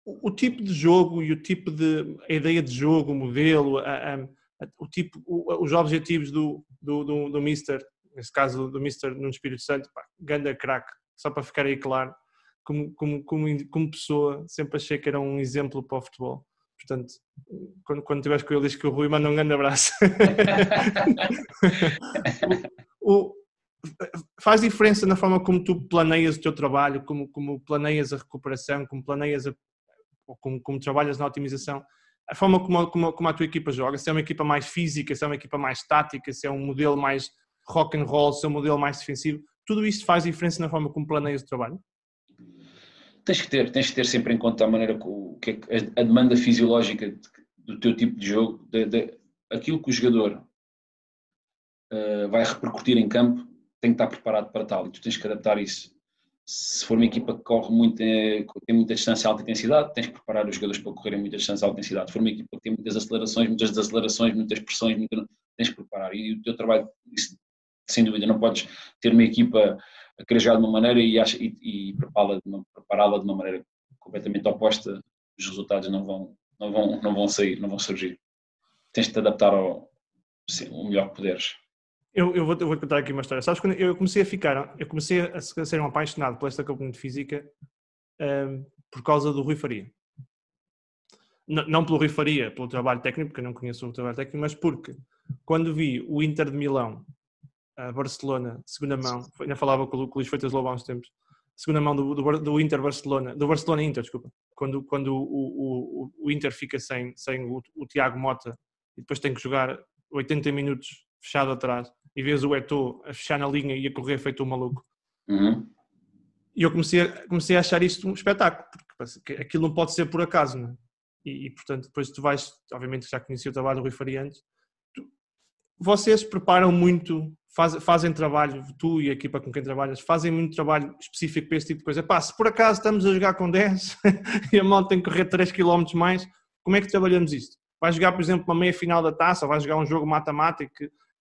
o, tipo de jogo e o tipo de a ideia de jogo, o modelo, a, a, o tipo, o, os objetivos do, do, do, do Mister, nesse caso do Mister no Espírito Santo, pá, ganda crack, só para ficar aí claro, como, como, como, como pessoa, sempre achei que era um exemplo para o futebol. Portanto, quando, quando estiveres com ele, diz que o Rui manda um grande abraço. o, faz diferença na forma como tu planeias o teu trabalho, como, como planeias a recuperação, como planeias a, como, como trabalhas na otimização, a forma como, como, como, a tua equipa joga, se é uma equipa mais física, se é uma equipa mais tática, se é um modelo mais rock and roll, se é um modelo mais defensivo, tudo isso faz diferença na forma como planeias o trabalho? Tens que ter, tens que ter sempre em conta a maneira que, é a demanda fisiológica do teu tipo de jogo, de, de, aquilo que o jogador uh, vai repercutir em campo, tem que estar preparado para tal e tu tens que adaptar isso. Se for uma equipa que corre muito, eh, tem muita distância alta intensidade, tens que preparar os jogadores para correrem muita distância alta intensidade. Se for uma equipa que tem muitas acelerações, muitas desacelerações, muitas pressões, muita, tens que preparar. E o teu trabalho, isso, sem dúvida, não podes ter uma equipa a querer jogar de uma maneira e, e, e prepará-la de, prepará de uma maneira completamente oposta, os resultados não vão, não vão, não vão sair, não vão surgir. Tens de te adaptar ao sim, melhor que puderes. Eu, eu, vou, eu vou contar aqui uma história. Sabes, quando eu comecei a ficar, eu comecei a ser um apaixonado por esta componente física um, por causa do Rui Faria. N não pelo Rui Faria, pelo trabalho técnico, porque eu não conheço o trabalho técnico, mas porque quando vi o Inter de Milão a Barcelona, segunda mão, ainda falava com o Luís Freitas Lobo há uns tempos, segunda mão do, do, do, Inter Barcelona, do Barcelona Inter, desculpa, quando, quando o, o, o Inter fica sem, sem o, o, Tiago Mota e depois tem que jogar 80 minutos fechado atrás e vês o Eto'o a fechar na linha e a correr feito um maluco. Uhum. E eu comecei, a, comecei a achar isto um espetáculo, porque aquilo não pode ser por acaso, não é? e, e, portanto depois tu vais, obviamente já conheci o trabalho do Rui Faria antes, vocês preparam muito, faz, fazem trabalho, tu e a equipa com quem trabalhas, fazem muito trabalho específico para esse tipo de coisa. Pá, se por acaso estamos a jogar com 10 e a malta tem que correr 3 km mais, como é que trabalhamos isto? Vais jogar, por exemplo, uma meia final da taça, ou vais jogar um jogo matemático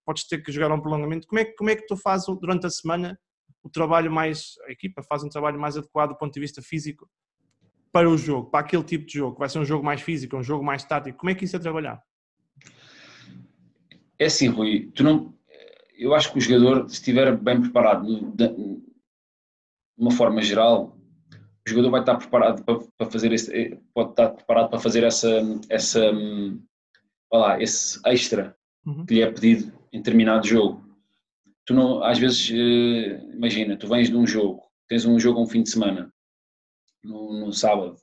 podes ter que jogar um prolongamento. Como é, como é que tu fazes durante a semana o trabalho mais, a equipa faz um trabalho mais adequado do ponto de vista físico para o jogo, para aquele tipo de jogo? Vai ser um jogo mais físico, um jogo mais tático. Como é que isso é trabalhar? É assim, Rui, tu não, eu acho que o jogador, se estiver bem preparado de, uma forma geral, o jogador vai estar preparado para, fazer esse, eh, pode estar preparado para fazer essa, essa, lá, esse extra uhum. que lhe é pedido em determinado jogo. Tu não, às vezes, eh, imagina, tu vens de um jogo, tens um jogo um fim de semana, no, no sábado,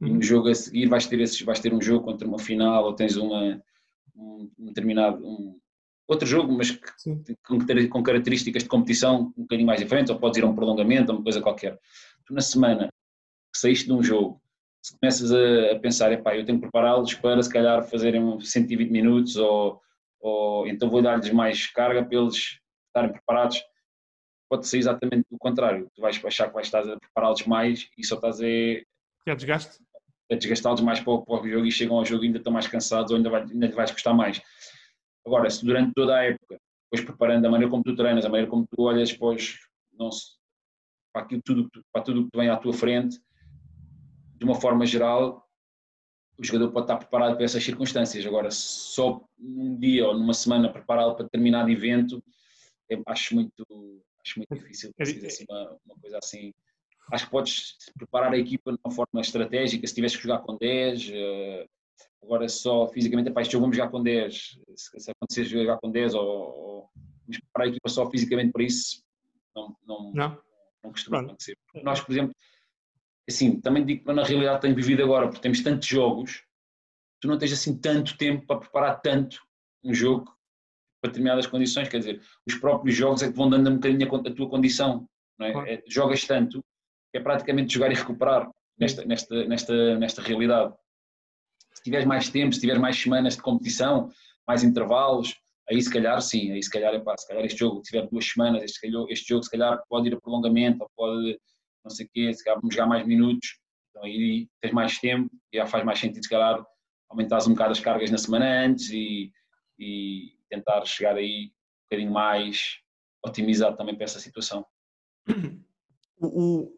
uhum. e no uhum. jogo a seguir vais ter, esses, vais ter um jogo contra uma final ou tens uma, um, determinado um, outro jogo, mas que, com, com, características de competição um bocadinho mais diferentes, ou podes ir a um prolongamento, ou uma coisa qualquer. Tu na semana que saíste de um jogo, se começas a, a pensar, epá, eu tenho que prepará-los para se calhar fazerem 120 minutos, ou, ou então vou dar-lhes mais carga para eles estarem preparados, pode ser exatamente o contrário. Tu vais achar que vais estar a prepará-los mais e só estás a. É desgaste? a desgastá-los mais para o, para o jogo e chegam ao jogo e ainda estão mais cansados ou ainda, vai, ainda lhe vais custar mais. Agora, se durante toda a época, depois preparando a maneira como tu treinas, a maneira como tu olhas depois, para, aquilo, tudo, para tudo que vem à tua frente, de uma forma geral, o jogador pode estar preparado para essas circunstâncias. Agora, só num dia ou numa semana prepará-lo para determinado evento, acho muito, acho muito difícil fazer assim, uma, uma coisa assim acho que podes preparar a equipa de uma forma estratégica, se tivesse que jogar com 10, uh, eh, agora só fisicamente, epá, este jogo vamos jogar com 10, se, se acontecer jogar com 10 ou, ou vamos preparar a equipa só fisicamente para isso, não, não, não. não costuma acontecer. Nós, por exemplo, assim, também digo que na realidade tenho vivido agora, porque temos tantos jogos, tu não tens assim tanto tempo para preparar tanto um jogo para determinadas condições, quer dizer, os próprios jogos é que vão dando um bocadinho a, a tua condição, não é? é jogas tanto é praticamente jogar e recuperar nesta, nesta, nesta, nesta realidade. Se tiveres mais tempo, se tiveres mais semanas de competição, mais intervalos, aí se calhar sim, aí se calhar, epá, se calhar este jogo, tiver duas semanas, este, este jogo se calhar pode ir a prolongamento, ou pode não sei o quê, se calhar vamos jogar mais minutos, então aí tens mais tempo, já faz mais sentido se calhar aumentares um bocado as cargas na semana antes e, e tentar chegar aí um bocadinho mais otimizado também para essa situação. O,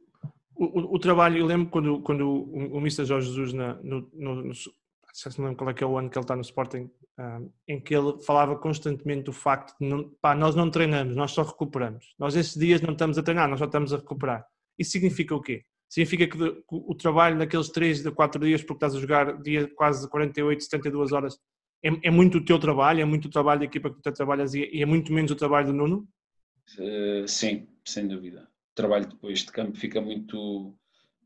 o, o, trabalho, eu lembro quando, quando o, o Mr. Jorge Jesus, na, no, no, no, se não lembro qual é que é o ano que ele está no Sporting, um, em que ele falava constantemente do facto de pá, nós não treinamos, nós só recuperamos. Nós esses dias não estamos a treinar, nós só estamos a recuperar. Isso significa o quê? significa que o trabalho naqueles 3 a 4 dias, porque estás a jogar dia quase 48, 72 horas, é, é muito o teu trabalho, é muito o trabalho da equipa que tu trabalhas e é muito menos o trabalho do Nuno? Uh, sim, sem dúvida. O trabalho depois de campo fica muito,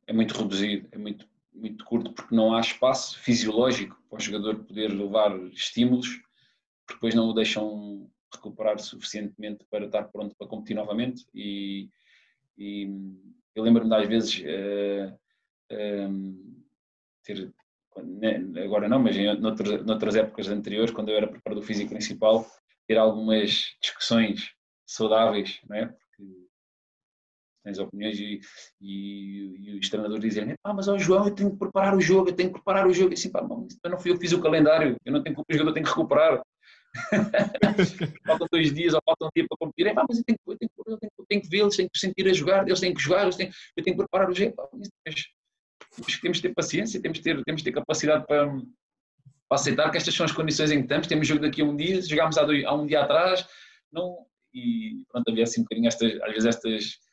é muito reduzido, é muito, muito curto, porque não há espaço fisiológico para o jogador poder levar estímulos, que depois não o deixam recuperar suficientemente para estar pronto para competir novamente. E, e eu lembro-me das vezes uh, um, ter né, agora não, mas em noutras, noutras épocas anteriores, quando eu era preparador físico principal, ter algumas discussões saudáveis, não é? Tens opiniões e, e, e os treinadores dizem ah, mas ó João, eu tenho que preparar o jogo, eu tenho que preparar o jogo. E assim, pá, não, eu não fui eu que fiz o calendário, eu não tenho que o jogador tem que recuperar. faltam dois dias ou faltam um dia para competir. Pá, mas eu tenho, eu tenho, eu tenho, eu tenho que vê-los, tenho que sentir a jogar, eles têm que jogar, eles têm, eu tenho que preparar o jogo. Mas, temos que ter paciência, temos que ter, temos que ter capacidade para, para aceitar que estas são as condições em que estamos. Temos jogo daqui a um dia, jogámos há, dois, há um dia atrás, não, e pronto, havia assim um bocadinho estas, às vezes estas.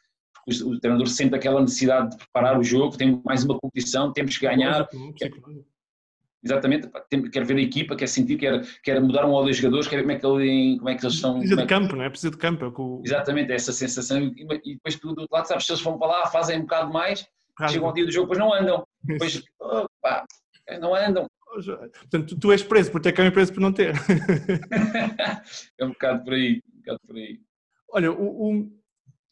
O, o treinador sente aquela necessidade de preparar o jogo, tem mais uma competição, temos que ganhar. Quer, exatamente, quer ver a equipa, quer sentir, quer, quer mudar um ou dois jogadores, quer ver como é que, ele, como é que eles estão. Precisa de é campo, não é? Precisa de campo. É com... Exatamente, essa sensação. E, depois do outro lado, sabes, se eles vão para lá, fazem um bocado mais, chegam ao dia do jogo, depois não andam. Depois, opa, não andam. Portanto, tu és preso por ter câmbio preso por não ter. é um bocado por aí, um bocado por aí. Olha, o, o,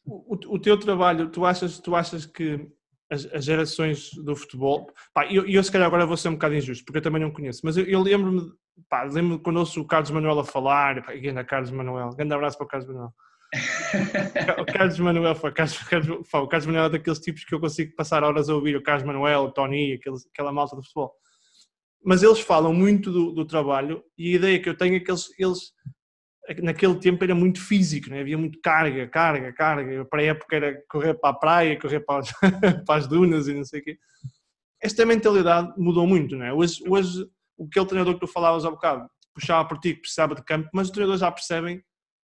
o, o teu trabalho, tu achas, tu achas que as, as gerações do futebol, pá, eu, eu se calhar agora vou ser um bocado injusto, porque eu também não conheço, mas eu, eu lembro-me, pá, lembro-me quando ouço o Carlos Manuel a falar, pá, ainda Carlos Manuel, grande abraço para o Carlos Manuel. o Carlos Manuel foi, Carlos, Carlos, o Carlos Manuel é daqueles tipos que eu consigo passar horas a ouvir, o Carlos Manuel, o Tony, aqueles, aquela malta do futebol. Mas eles falam muito do, do, trabalho e a ideia que eu tenho é que eles, eles naquele tempo era muito físico, né? havia muito carga, carga, carga. Para a época era correr para a praia, correr para as, para as dunas e não sei o quê. Esta mentalidade mudou muito, não é? Hoje, hoje o que o treinador que tu falavas há bocado puxava por ti que precisava de campo, mas os treinadores já percebem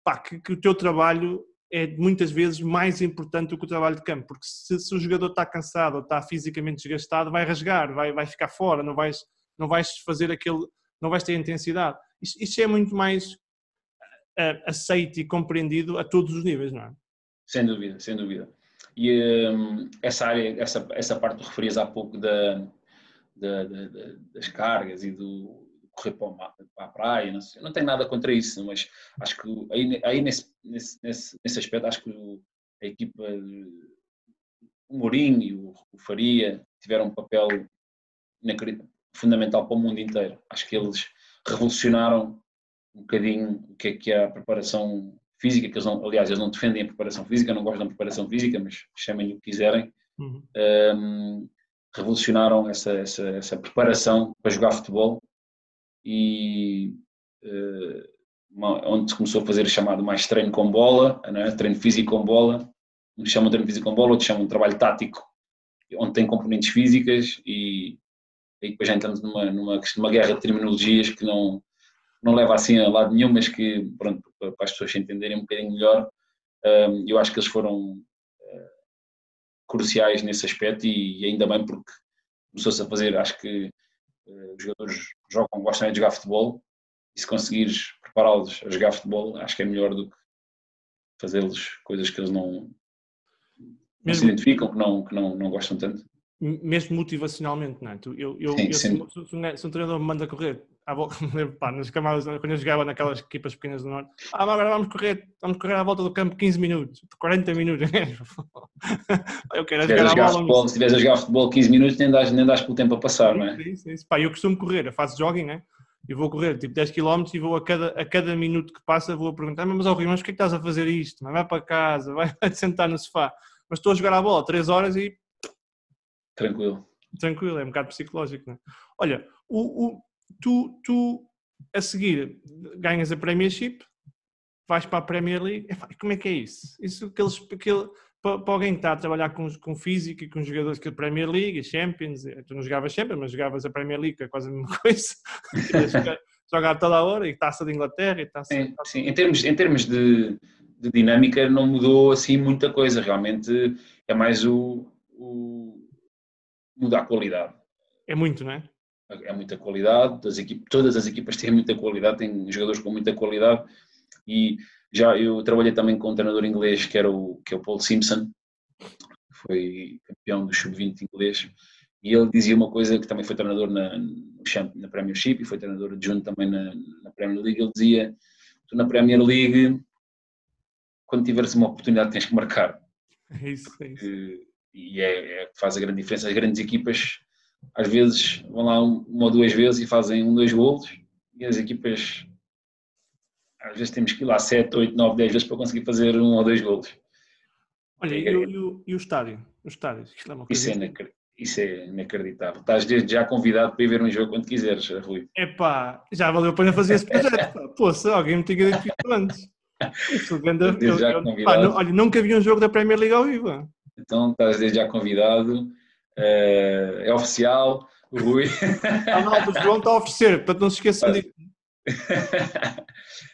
pá, que, que, o teu trabalho é muitas vezes mais importante do que o trabalho de campo, porque se, se, o jogador está cansado ou está fisicamente desgastado, vai rasgar, vai, vai ficar fora, não vais, não vais fazer aquele, não vais ter intensidade. Isso, isso é muito mais aceito e compreendido a todos os níveis, não é? Sem dúvida, sem dúvida. E um, essa área, essa, essa parte que referias há pouco da, da, da, das cargas e do, correr para, a praia, não, sei, não tenho nada contra isso, mas acho que aí, aí nesse, nesse, nesse, aspecto, acho que a equipa, o Mourinho e o, o Faria tiveram um papel fundamental para o mundo inteiro. Acho que eles revolucionaram um bocadinho o que é que é a preparação física, que eles não, aliás, eles não defendem a preparação física, não gostam da preparação física, mas chamem-lhe o que quiserem. Uhum. Um, revolucionaram essa, essa, essa preparação para jogar futebol e uh, uma, onde se começou a fazer chamado mais treino com bola, é? treino físico com bola, uns chamam treino físico com bola, outros chamam trabalho tático, onde tem componentes físicas e aí depois já entramos numa, numa, numa guerra de terminologias que não, não leva assim a lado nenhum, mas que, pronto, para as pessoas se entenderem um bocadinho melhor, um, eu acho que eles foram uh, cruciais nesse aspecto e, ainda bem porque começou-se a fazer, acho que uh, os jogadores jogam, gostam de jogar futebol e se conseguires prepará-los a jogar futebol, acho que é melhor do que fazê-los coisas que eles não, não se identificam, que não, que não, não gostam tanto. Mesmo motivacionalmente, não é? Eu, eu, sim, eu sim. Se, se, se, um treinador me manda correr, à volta, pá, nas camadas, quando eu jogava naquelas equipas pequenas do Norte, ah, agora vamos correr, vamos correr à volta do campo 15 minutos, 40 minutos. eu quero se jogar, jogar futebol, Se estiveres a jogar futebol 15 minutos, nem dás, nem dás pelo tempo a passar, não é? Sim, sim, sim. Pá, eu costumo correr, eu faço jogging, né? e vou correr tipo 10 km e vou a cada, a cada minuto que passa vou a perguntar, mas ao Rio, mas porquê é que estás a fazer isto? Vai para casa, vai, vai te sentar no sofá. Mas estou a jogar a bola 3 horas e... Tranquilo. Tranquilo, é um bocado psicológico, não é? Olha, o, o, tu, tu a seguir ganhas a Premiership, vais para a Premier League, como é que é isso? Isso que eles... Que ele, para, alguém que está a trabalhar com, com físico e com jogadores que a Premier League, a Champions, eh, tu não jogavas Champions, mas jogavas a Premier League, que é quase a mesma coisa, jogar toda a hora, e taça de Inglaterra, e taça... Sim, sim. Em termos, em termos de, de dinâmica não mudou assim muita coisa, realmente é mais o, o muda a qualidade. É muito, não é? É muita qualidade, as equipas, todas as equipas têm muita qualidade, têm jogadores com muita qualidade e já eu trabalhei também com um treinador inglês que era o, que é o Paul Simpson, foi campeão do sub-20 inglês, e ele dizia uma coisa que também foi treinador na, na Premiership e foi treinador adjunto também na, na Premier League. Ele dizia: Tu na Premier League, quando tiveres uma oportunidade, tens que marcar. É isso, é isso. E, e é, é, faz a grande diferença. As grandes equipas, às vezes, vão lá uma ou duas vezes e fazem um, dois golos, e as equipas, às vezes, temos que ir lá sete, oito, nove, dez vezes para conseguir fazer um ou dois golos. Olha, e, e, o, e o estádio? O estádio, isto é uma coisa. Isso é, isso é inacreditável. Estás desde já convidado para ir ver um jogo quando quiseres, Rui. Epá, já valeu a pena fazer esse projeto. Se alguém me tinha dito isso antes. Isso, desde já convidado. Pá, não, olha, nunca vi um jogo da Premier League ao vivo. Então estás desde já convidado. Uh, é oficial. O Rui. A malta do João está a oferecer, para não se esqueçam disso.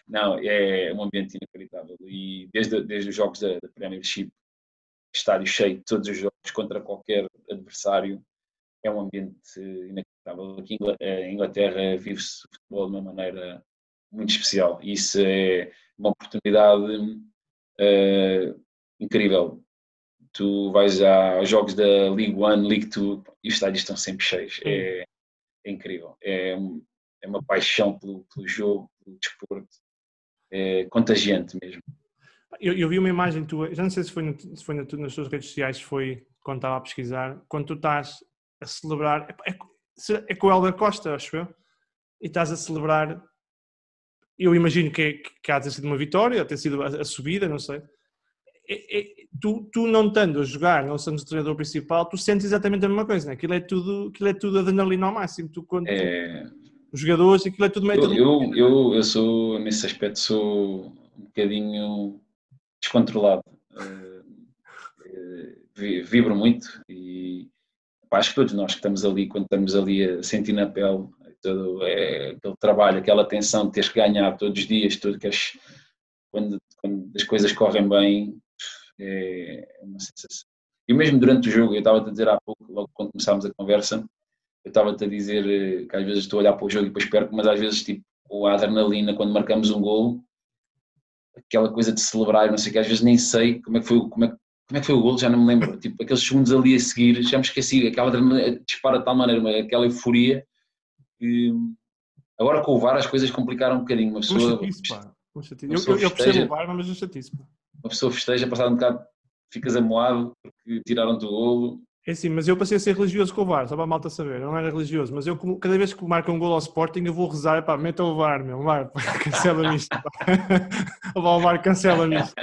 Não, é um ambiente inacreditável. E desde, desde os jogos da, da Premiership estádio cheio todos os jogos contra qualquer adversário, é um ambiente inacreditável. Aqui em Inglaterra vive-se o futebol de uma maneira muito especial e isso é uma oportunidade uh, incrível. Tu vais aos jogos da League One, League Two e os estádios estão sempre cheios. É, é incrível. É, é, uma paixão pelo, pelo jogo, pelo desporto. É contagiante mesmo. Eu, eu, vi uma imagem tua, já não sei se foi, no, se foi na, nas tuas redes sociais, foi quando estava a pesquisar, quando tu estás a celebrar, é, é, é com o Helder Costa, acho eu, e estás a celebrar, eu imagino que, é, que há de ter sido uma vitória, ter sido a, a subida, não sei. É, é, tu, tu não estando a jogar, não sendo o treinador principal, tu sentes exatamente a mesma coisa, né? aquilo, é tudo, aquilo é tudo adrenalina ao máximo. Tu, quando é... os jogadores, aquilo é tudo meio. Eu, eu, eu, eu sou, nesse aspecto, sou um bocadinho descontrolado. Uh, vibro muito e pá, acho que todos nós que estamos ali, quando estamos ali a sentir na pele todo, é, aquele trabalho, aquela tensão de teres que ganhar todos os dias, tudo que as, quando, quando as coisas correm bem, é, é uma sensação. E mesmo durante o jogo, eu estava a dizer há pouco, logo quando começámos a conversa, eu estava-te a dizer eh, que às vezes estou a olhar para o jogo e depois perco, mas às vezes tipo a adrenalina quando marcamos um gol aquela coisa de celebrar, não sei o que, às vezes nem sei como é que foi, como é, como é que foi o gol, já não me lembro. Tipo, aqueles segundos ali a seguir, já me esqueci, aquela dispara de tal maneira, aquela euforia. Que, agora com o VAR as coisas complicaram um bocadinho. Uma pessoa. Chatice, pá. Uma chatice. Eu, eu, eu percebo o VAR, mas é chatice. Pá. Uma pessoa festeja, passado um bocado, ficas amoado porque tiraram-te o golo é sim, mas eu passei a ser religioso com o VAR, só para a malta saber. Eu não era religioso, mas eu, cada vez que marca um gol ao Sporting, eu vou rezar, pá, meta o VAR, meu, VAR, cancela-me isto. o VAR, cancela-me isto.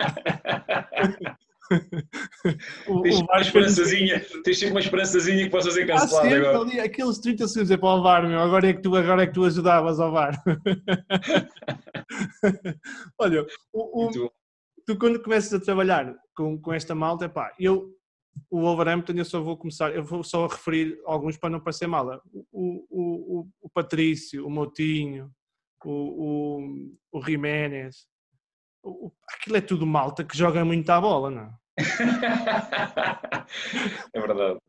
o, tens, o uma esperançazinha, tens sempre uma esperançazinha que possa ser cancelado ah, agora. Ali, aqueles 30 segundos é para o VAR, meu, agora é que tu, agora é que tu ajudavas ao VAR. Olha, o, o, tu quando começas a trabalhar com, com esta malta, pá, eu o Wolverhampton eu só vou começar, eu vou só referir alguns para não parecer mala. O, o, o, o Patrício, o Moutinho, o, o, o Jiménez, o, aquilo é tudo malta que joga muito à bola, não é? é verdade,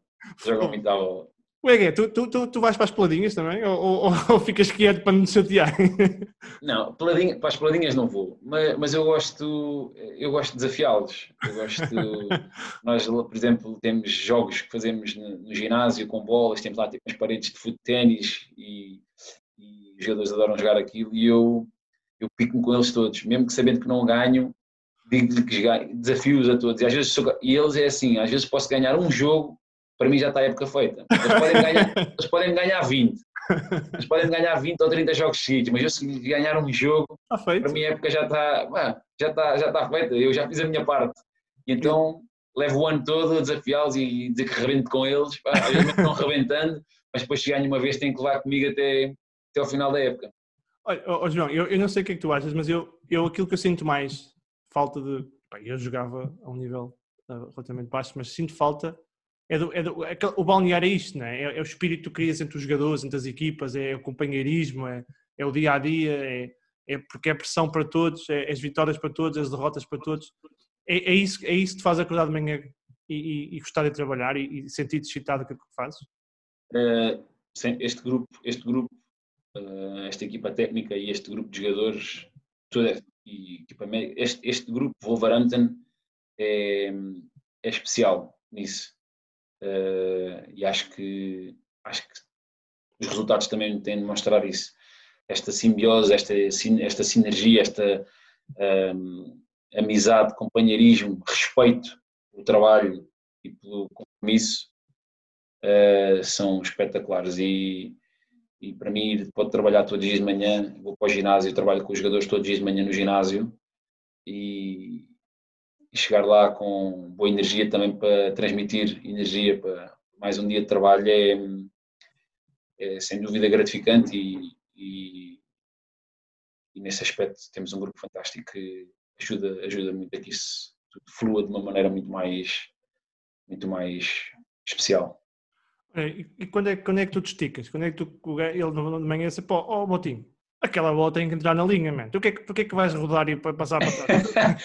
joga muito à bola. O é tu, tu, tu, tu vais para as peladinhas também? Ou, ou, ou ficas quieto para não te chatear? Não, peladinha, para as peladinhas não vou, mas, mas eu gosto eu gosto de desafiá-los. Eu gosto. nós, por exemplo, temos jogos que fazemos no, no ginásio com bolas, temos lá tipo, as paredes de futebol ténis e, e os jogadores adoram jogar aquilo e eu, eu pico-me com eles todos, mesmo que sabendo que não ganho, digo-lhe que desafios a todos. E, às vezes, e eles é assim, às vezes posso ganhar um jogo para mim já está a época feita. Eles podem ganhar, eles podem ganhar 20. Eles podem ganhar 20 ou 30 jogos seguidos, mas eu se ganhar um jogo, para mim a época já está, já está, já está feita. Eu já fiz a minha parte. Então levo o ano todo a desafiá-los e dizer que rebento com eles. Pá, obviamente estão rebentando, mas depois se ganho uma vez tem que levar comigo até, até ao final da época. Olha, oh, João, eu, eu não sei o que é que tu achas, mas eu, eu aquilo que eu sinto mais falta de. Bem, eu jogava a um nível uh, relativamente baixo, mas sinto falta é do, é do, é, o balneário é isto, é? é? é? o espírito que tu crias entre os jogadores, entre as equipas, é o companheirismo, é, é o dia a dia, é, porque é pressão para todos, é, as vitórias para todos, as derrotas para todos. É, isso, é isso que te faz acordar de manhã e, e, e gostar de trabalhar e, e sentir-te excitado com o que fazes? Uh, este grupo, este grupo, uh, esta equipa técnica e este grupo de jogadores, toda, e equipa, este, este grupo Wolverhampton é, é especial nisso. Uh, e acho que, acho que os resultados também têm de mostrar isso. Esta simbiose, esta, esta sinergia, esta um, amizade, companheirismo, respeito pelo trabalho e pelo compromisso uh, são espetaculares. E, e para mim, pode trabalhar todos os dias de manhã, vou para o ginásio, trabalho com os jogadores todos os dias de manhã no ginásio e, e chegar lá com boa energia também para transmitir energia para mais um dia de trabalho é, é sem dúvida gratificante e, e, e, nesse aspecto temos um grupo fantástico que ajuda, ajuda muito a que isso flua de uma maneira muito mais, muito mais especial. É, e quando é, quando é que tu te esticas? Quando é que tu, ele de manhã disse, pô, ó oh, Motinho, aquela bola tem que entrar na linha, man. Tu que, que é que vais rodar e passar para trás?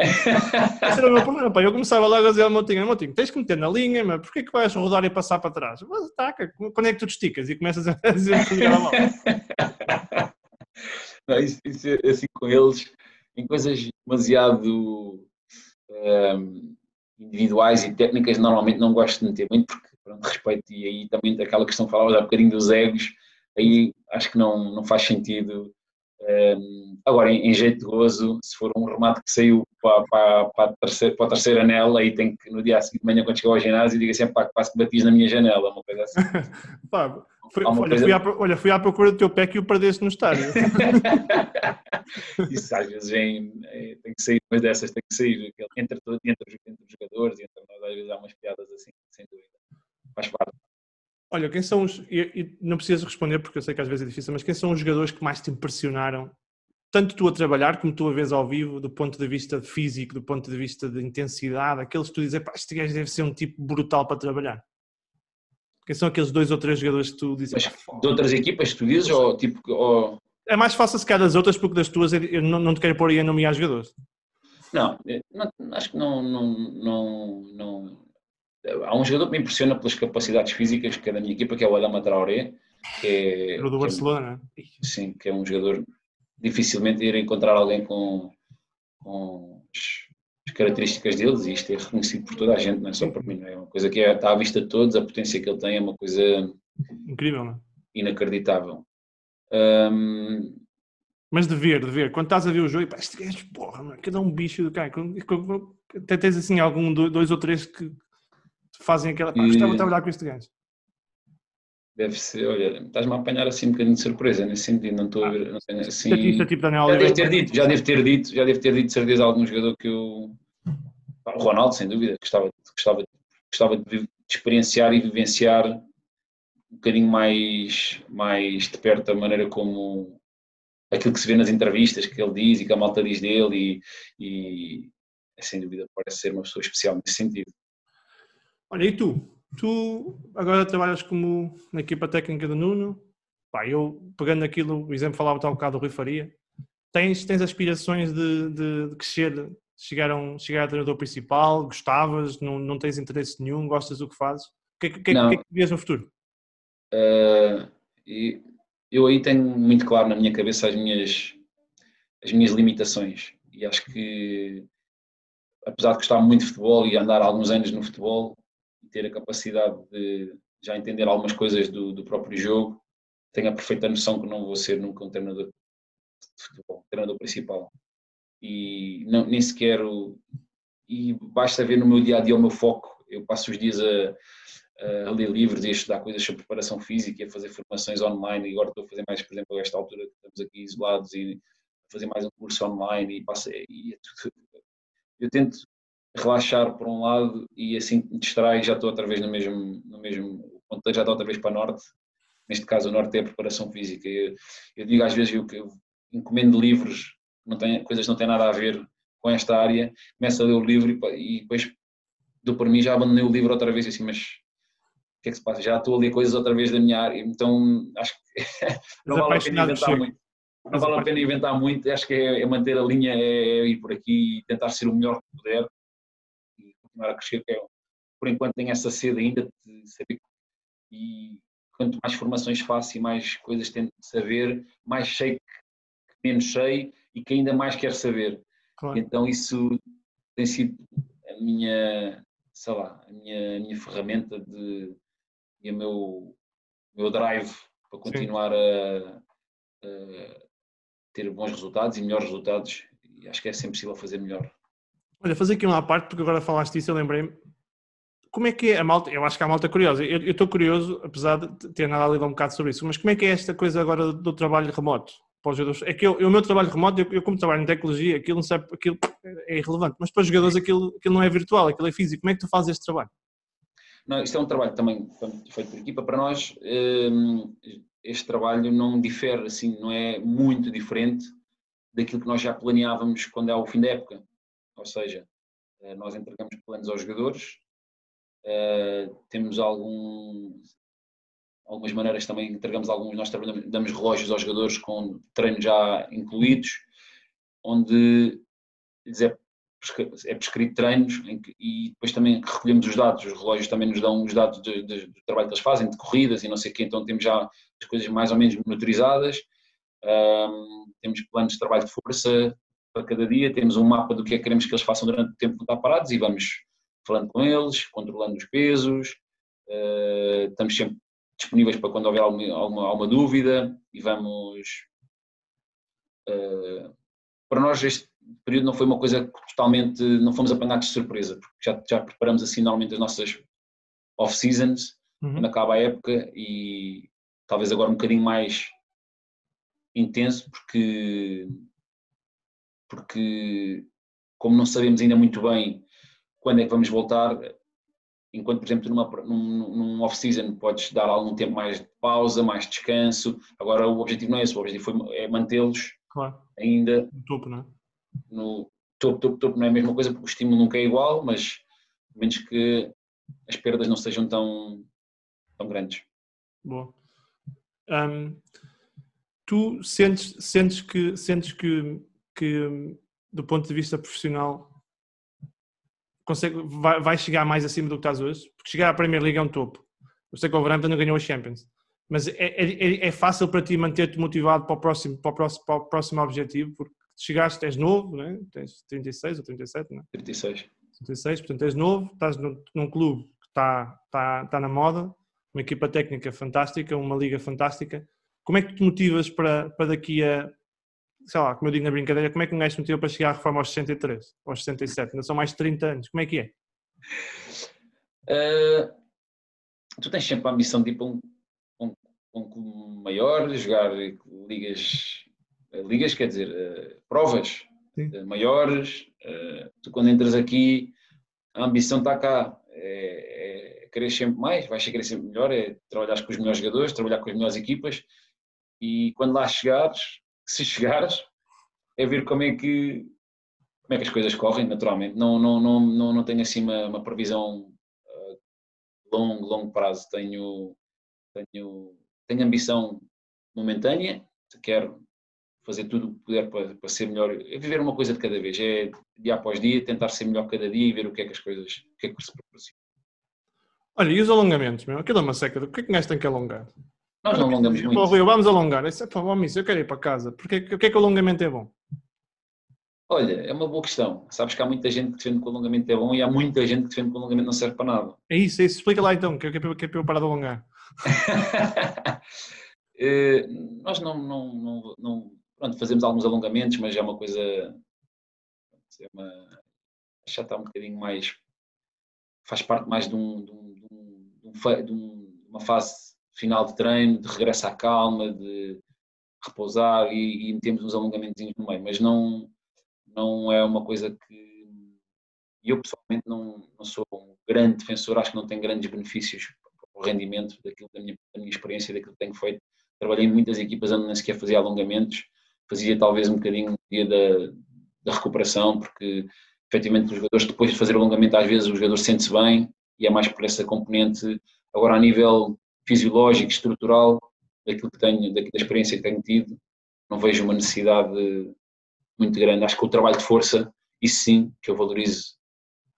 Esse era o meu problema, pá. Eu começava logo a dizer ao Motinho, Motinho, tens que meter na linha, mas porquê que vais rodar e passar para trás? Mas taca, quando é que tu te esticas e começas a dizer a bola? Não, isso, isso é assim com eles, em coisas demasiado um, individuais e técnicas, normalmente não gosto de meter muito, porque pronto, respeito, e aí também aquela questão que falavas há bocadinho dos egos, aí acho que não, não faz sentido. Um, agora, em, em, jeito de gozo, se for um remate que saiu para, para, para, a terceira, para a terceira anela, aí tem que no dia seguinte de manhã, quando chegar ao ginásio, diga sempre: pá, quase que batis na minha janela, uma coisa assim. pá, foi, olha, coisa... fui à, olha, fui à procura do teu pé que o perdeste no estádio. Isso às vezes é, tem que sair, mas dessas tem que sair, entre, entre, entre, os jogadores e entre nós, às vezes há umas piadas assim, sem dúvida faz parte. Olha, quem são os. Não precisas responder porque eu sei que às vezes é difícil, mas quem são os jogadores que mais te impressionaram, tanto tu a trabalhar como tu a vez ao vivo, do ponto de vista físico, do ponto de vista de intensidade, aqueles que tu dizes, pá, este gajo deve ser um tipo brutal para trabalhar? Quem são aqueles dois ou três jogadores que tu dizes? Mas, de outras equipas, tu dizes, ou tipo. Ou... É mais fácil se calhar das outras, porque das tuas eu não, não te quero pôr aí a nomear jogadores. Não, não, acho que não, não, não, não, há um jogador que me impressiona pelas capacidades físicas que é da minha equipa, que é o Adama Traoré, que é... Do Barcelona. É, sim, que é um jogador dificilmente ir encontrar alguém com, com as características deles e isto é reconhecido por toda a gente, não é só por mim, é uma coisa que é, está à vista de todos, a potência que ele tem é uma coisa incrível, não é? inacreditável. Um... Mas de ver, de ver, quando estás a ver o jogo, pá, este gajo, porra, cada um bicho do cara, até tens assim algum, dois ou três que fazem aquela. Pá, gostava de trabalhar com este gajo. Deve ser, olha, estás-me a apanhar assim um bocadinho de surpresa nesse sentido, não estou a ver, não tenho assim. Statista, tipo Daniel já devo ter dito, já devo ter dito, já devo ter dito de certeza algum jogador que eu. O Ronaldo, sem dúvida, gostava, gostava, gostava de, de experienciar e vivenciar um bocadinho mais, mais de perto a maneira como aquilo que se vê nas entrevistas que ele diz e que a malta diz dele e, e sem dúvida parece ser uma pessoa especial nesse sentido. Olha, e tu? Tu agora trabalhas como na equipa técnica do Nuno. Pá, eu pegando aquilo, o exemplo falava tal bocado do Rui Faria. Tens, tens aspirações de, de, de crescer, chegar a, um, chegar a treinador principal? Gostavas? Não, não tens interesse nenhum? Gostas do que fazes? O que, que, que, que é que vês no futuro? Uh, eu aí tenho muito claro na minha cabeça as minhas, as minhas limitações e acho que apesar de gostar muito de futebol e andar alguns anos no futebol, ter a capacidade de já entender algumas coisas do, do próprio jogo, tenho a perfeita noção que não vou ser nunca um treinador de futebol, treinador principal. E não, nem sequer. E basta ver no meu dia a dia o meu foco. Eu passo os dias a, a ler livros e a estudar coisas sobre preparação física a fazer formações online. E agora estou a fazer mais, por exemplo, a esta altura que estamos aqui isolados e fazer mais um curso online. E, passo, e é tudo, eu tento relaxar por um lado e assim me distrai já estou outra vez no mesmo, no mesmo ponto, já estou outra vez para norte. Neste caso, o norte é a preparação física. Eu, eu digo às vezes que eu, encomendo livros, não tem, coisas que não têm nada a ver com esta área, começo a ler o livro e, e depois dou por mim, já abandonei o livro outra vez assim, mas o que é que se passa? Já estou a ler coisas outra vez da minha área, então acho que não vale a pena inventar muito. Não vale a pena inventar muito, acho que é, é manter a linha, é, é ir por aqui e tentar ser o melhor que puder continuar a crescer, que é, por enquanto tenho essa sede ainda de saber e quanto mais formações faço e mais coisas tento saber, mais sei que menos sei e que ainda mais quero saber. Claro. Então isso tem sido a minha, sei lá, a minha, a minha ferramenta de, e o meu, meu drive para continuar a, a, ter bons resultados e melhores resultados. E acho que é sempre possível fazer melhor. Olha, fazer aqui uma parte, porque agora falaste disso, eu lembrei-me. Como é que é a malta? Eu acho que há malta curiosa. Eu estou curioso, apesar de ter nada a ler um bocado sobre isso, mas como é que é esta coisa agora do trabalho remoto? Para os jogadores? É que eu, o meu trabalho remoto, eu, eu, como trabalho em tecnologia, aquilo não sabe, aquilo é irrelevante, mas para os jogadores aquilo, aquilo não é virtual, aquilo é físico. Como é que tu fazes este trabalho? Não, isto é um trabalho também feito por equipa. Para nós, hum, este trabalho não difere, assim, não é muito diferente daquilo que nós já planeávamos quando é o fim da época. Ou seja, eh, nós entregamos planos aos jogadores, eh, temos algum, algumas maneiras também, entregamos alguns, nós damos relógios aos jogadores com treinos já incluídos, onde é, é prescrito treinos que, e depois também recolhemos os dados, os relógios também nos dão os dados de, de, do trabalho que eles fazem, de corridas e não sei o quê, então temos já as coisas mais ou menos monitorizadas, um, temos planos de trabalho de força, para cada dia, temos um mapa do que é que queremos que eles façam durante o tempo que estão parados e vamos falando com eles, controlando os pesos, uh, estamos sempre disponíveis para quando houver alguma, alguma, alguma dúvida e vamos. Uh, para nós, este período não foi uma coisa totalmente. não fomos apanhados de surpresa, porque já, já preparamos assim normalmente as nossas off-seasons, uhum. quando acaba a época, e talvez agora um bocadinho mais intenso, porque porque como não sabemos ainda muito bem quando é que vamos voltar, enquanto, por exemplo, numa, num, num off-season podes dar algum tempo mais de pausa, mais de descanso, agora o objetivo não é esse, o objetivo foi, é mantê-los claro. ainda no topo, não é? No topo, topo, topo não é a mesma coisa porque o estímulo nunca é igual, mas menos que as perdas não sejam tão, tão grandes. Boa. Um, tu sentes, sentes que, sentes que que, do ponto de vista profissional, consegue, vai, vai, chegar mais acima do que estás hoje? Porque chegar à Premier League é um topo. Eu sei que o Wolverhampton não ganhou a Champions. Mas é, é, é fácil para ti manter-te motivado para o, próximo, para, o próximo, para o próximo objetivo? Porque chegaste, és novo, né? tens 36 ou 37, não é? 36. 36, portanto és novo, estás num, num clube que está, está, está na moda, uma equipa técnica fantástica, uma liga fantástica. Como é que te motivas para, para daqui a sei lá, como eu digo na brincadeira, como é que um gajo meteu para chegar à reforma aos 63, aos 67? Ainda são mais de 30 anos, como é que é? Uh, tu tens sempre a ambição de ir para um, um, um clube maior, jogar ligas, ligas quer dizer, uh, provas uh, maiores. tu quando entras aqui, a ambição está cá. É, é querer sempre mais, vais querer sempre melhor, é trabalhar com os melhores jogadores, trabalhar com as melhores equipas e quando lá chegares, se chegares, é ver como é que, como é que as coisas correm, naturalmente. Não, não, não, não, não tenho assim uma, uma previsão uh, longo, longo prazo. Tenho, tenho, tenho ambição momentânea, quero fazer tudo o que puder para, para ser melhor, é viver uma coisa de cada vez, é dia após dia, tentar ser melhor cada dia e ver o que é que as coisas, o que é que se proporciona. Olha, e os alongamentos, meu? Aquilo é uma seca, o que é que gajo tem que alongar? Nós não alongamos muito. Rio, vamos alongar. Isso é para vamos, eu quero ir para casa. Porque, o que é que o alongamento é bom? Olha, é uma boa questão. Sabes que há muita gente que defende que o alongamento é bom e há muita gente que defende que o alongamento não serve para nada. É isso, é isso. Explica lá então, que é, que é para eu parar de alongar. Eh, nós não, não, não, não, pronto, fazemos alguns alongamentos, mas é uma coisa. É uma, já está um bocadinho mais. faz parte mais de, um, de, um, de, um, de uma fase final de treino, de regresso à calma, de repousar e, e metemos uns alongamentos no meio, mas não, não é uma coisa que eu pessoalmente não, não sou um grande defensor, acho que não tem grandes benefícios para o rendimento daquilo da minha, da minha experiência, daquilo que tenho feito. Trabalhei em muitas equipas onde nem sequer fazia alongamentos, fazia talvez um bocadinho no dia da, da recuperação, porque efetivamente os jogadores depois de fazer alongamento às vezes o jogador sente-se bem e é mais por essa componente. Agora a nível fisiológico, estrutural, daquilo que tenho, da, experiência que tenho tido, não vejo uma necessidade muito grande. Acho que o trabalho de força, isso sim, que eu valorizo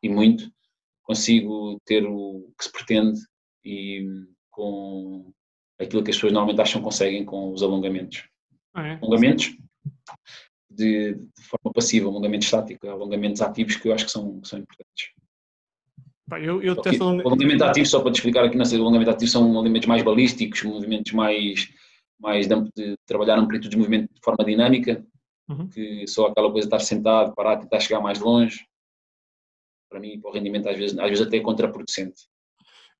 e muito, consigo ter o que se pretende e com aquilo que as pessoas normalmente acham que conseguem com os alongamentos. Ah, é? Alongamentos de, de, forma passiva, alongamentos estáticos, alongamentos ativos que eu acho que são, que são importantes. Eu, eu testo... O alongamento ativo, só para te explicar aqui, não sei, o alongamento ativo são movimentos mais balísticos, movimentos mais, mais de, de trabalhar amplitude de movimento de forma dinâmica, uhum. que só aquela coisa de estar sentado, parar, tentar chegar mais longe, para mim, para o rendimento, às vezes, às vezes até é contraproducente.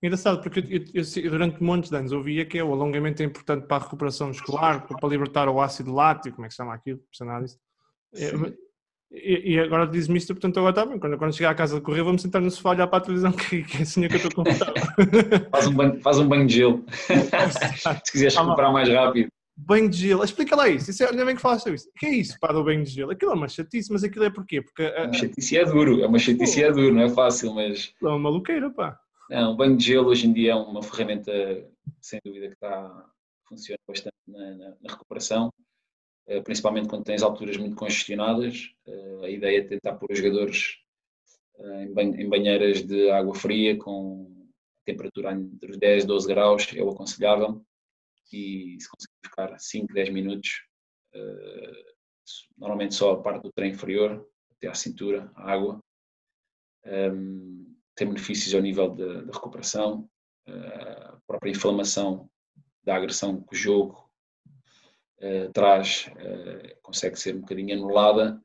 Engraçado, porque eu, eu, durante muitos anos ouvia que é, o alongamento é importante para a recuperação muscular, para libertar o ácido lático, como é que se chama aquilo, não sei nada disso. É, e, e, agora diz-me isto, portanto agora está bem. Quando, quando chegar à casa de correr, vou-me sentar no sofá olhar para a televisão, que, que é assim que eu estou confortável. faz, um banho, faz um banho de gelo. Se quiseres ah, recuperar mais rápido. Banho de gelo, explica lá isso. isso é, ainda bem que falaste isso. O que é isso, pá, do banho de gelo? Aquilo é uma chatice, mas aquilo é porquê? Porque. A, a... chatice é duro, é uma chatice é duro, não é fácil, mas. É uma maluqueira, pá. Não, o banho de gelo hoje em dia é uma ferramenta, sem dúvida, que está, funciona bastante na, na, na recuperação, eh, principalmente quando tens alturas muito congestionadas. Eh, a ideia é tentar pôr os jogadores eh, em banheiras de água fria com temperatura entre os 10 e 12 graus, é o aconselhável. E se conseguir ficar 5, 10 minutos, normalmente só a parte do trem inferior, até à cintura, a água, ehm, tem benefícios ao nível da recuperação, eh, a própria inflamação da agressão que o jogo uh, traz uh, consegue ser um bocadinho anulada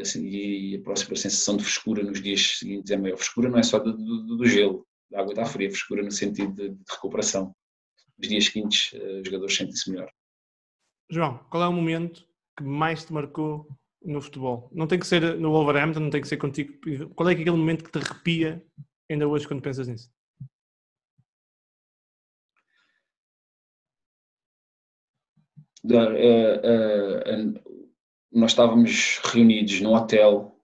assim, e a próxima sensação de frescura nos dias seguintes é maior. Frescura não é só do, do, do gelo, da água está fria, frescura no sentido de, de recuperação. Nos dias seguintes os jogadores sentem-se melhor. João, qual é o momento que mais te marcou no futebol? Não tem que ser no Wolverhampton, não tem que ser contigo. Qual é, é aquele momento que te arrepia ainda hoje quando pensas nisso? Nós estávamos reunidos no hotel.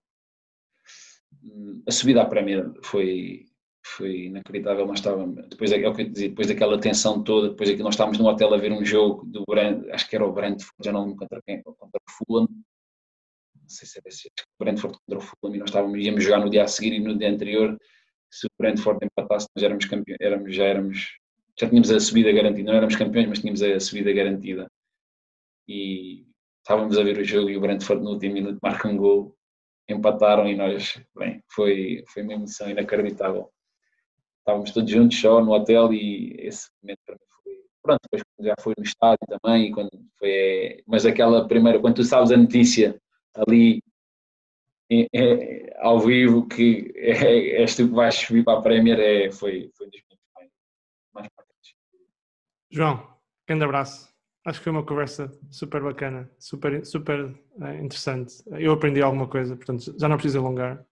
A subida à Premier foi, foi inacreditável. Nós estávamos, depois, é o que eu dizia, depois daquela tensão toda, depois aqui nós estávamos no hotel a ver um jogo do Brand, acho que era o Brentford, já não contra quem, contra o Fulham não sei se era esse, o Brentford contra o Fulham e nós estávamos, íamos jogar no dia a seguir e no dia anterior, se o Brentford empatasse, nós éramos campeões, éramos, já éramos, já tínhamos a subida garantida, não éramos campeões, mas tínhamos a subida garantida. E estávamos a ver o jogo e o Brentford no último minuto marca um gol, empataram e nós, bem, foi, foi uma emoção inacreditável. Estávamos todos juntos só no hotel e esse momento para mim foi, pronto, depois já foi no estádio também, quando foi, mas aquela primeira, quando tu sabes a notícia ali é, é, ao vivo que é, és tu que vais subir para a Premier é, foi, foi dos mais, mais. João, grande abraço. Acho que foi uma conversa super bacana, super, super é, interessante. Eu aprendi alguma coisa, portanto já não preciso alongar.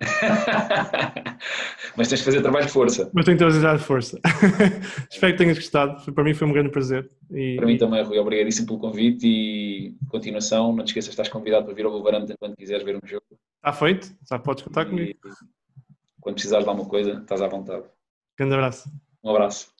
Mas tens de fazer trabalho de força. Mas tenho que fazer trabalho de força. Espero que tenhas gostado. Para mim foi um grande prazer. E... Para mim também, Rui. Obrigadíssimo pelo convite e continuação. Não te esqueças, estás convidado para vir ao Wolverhampton quando quiseres ver um jogo. Está feito. Já podes contar e... comigo. Quando precisares de alguma coisa, estás à vontade. Grande abraço. Um abraço.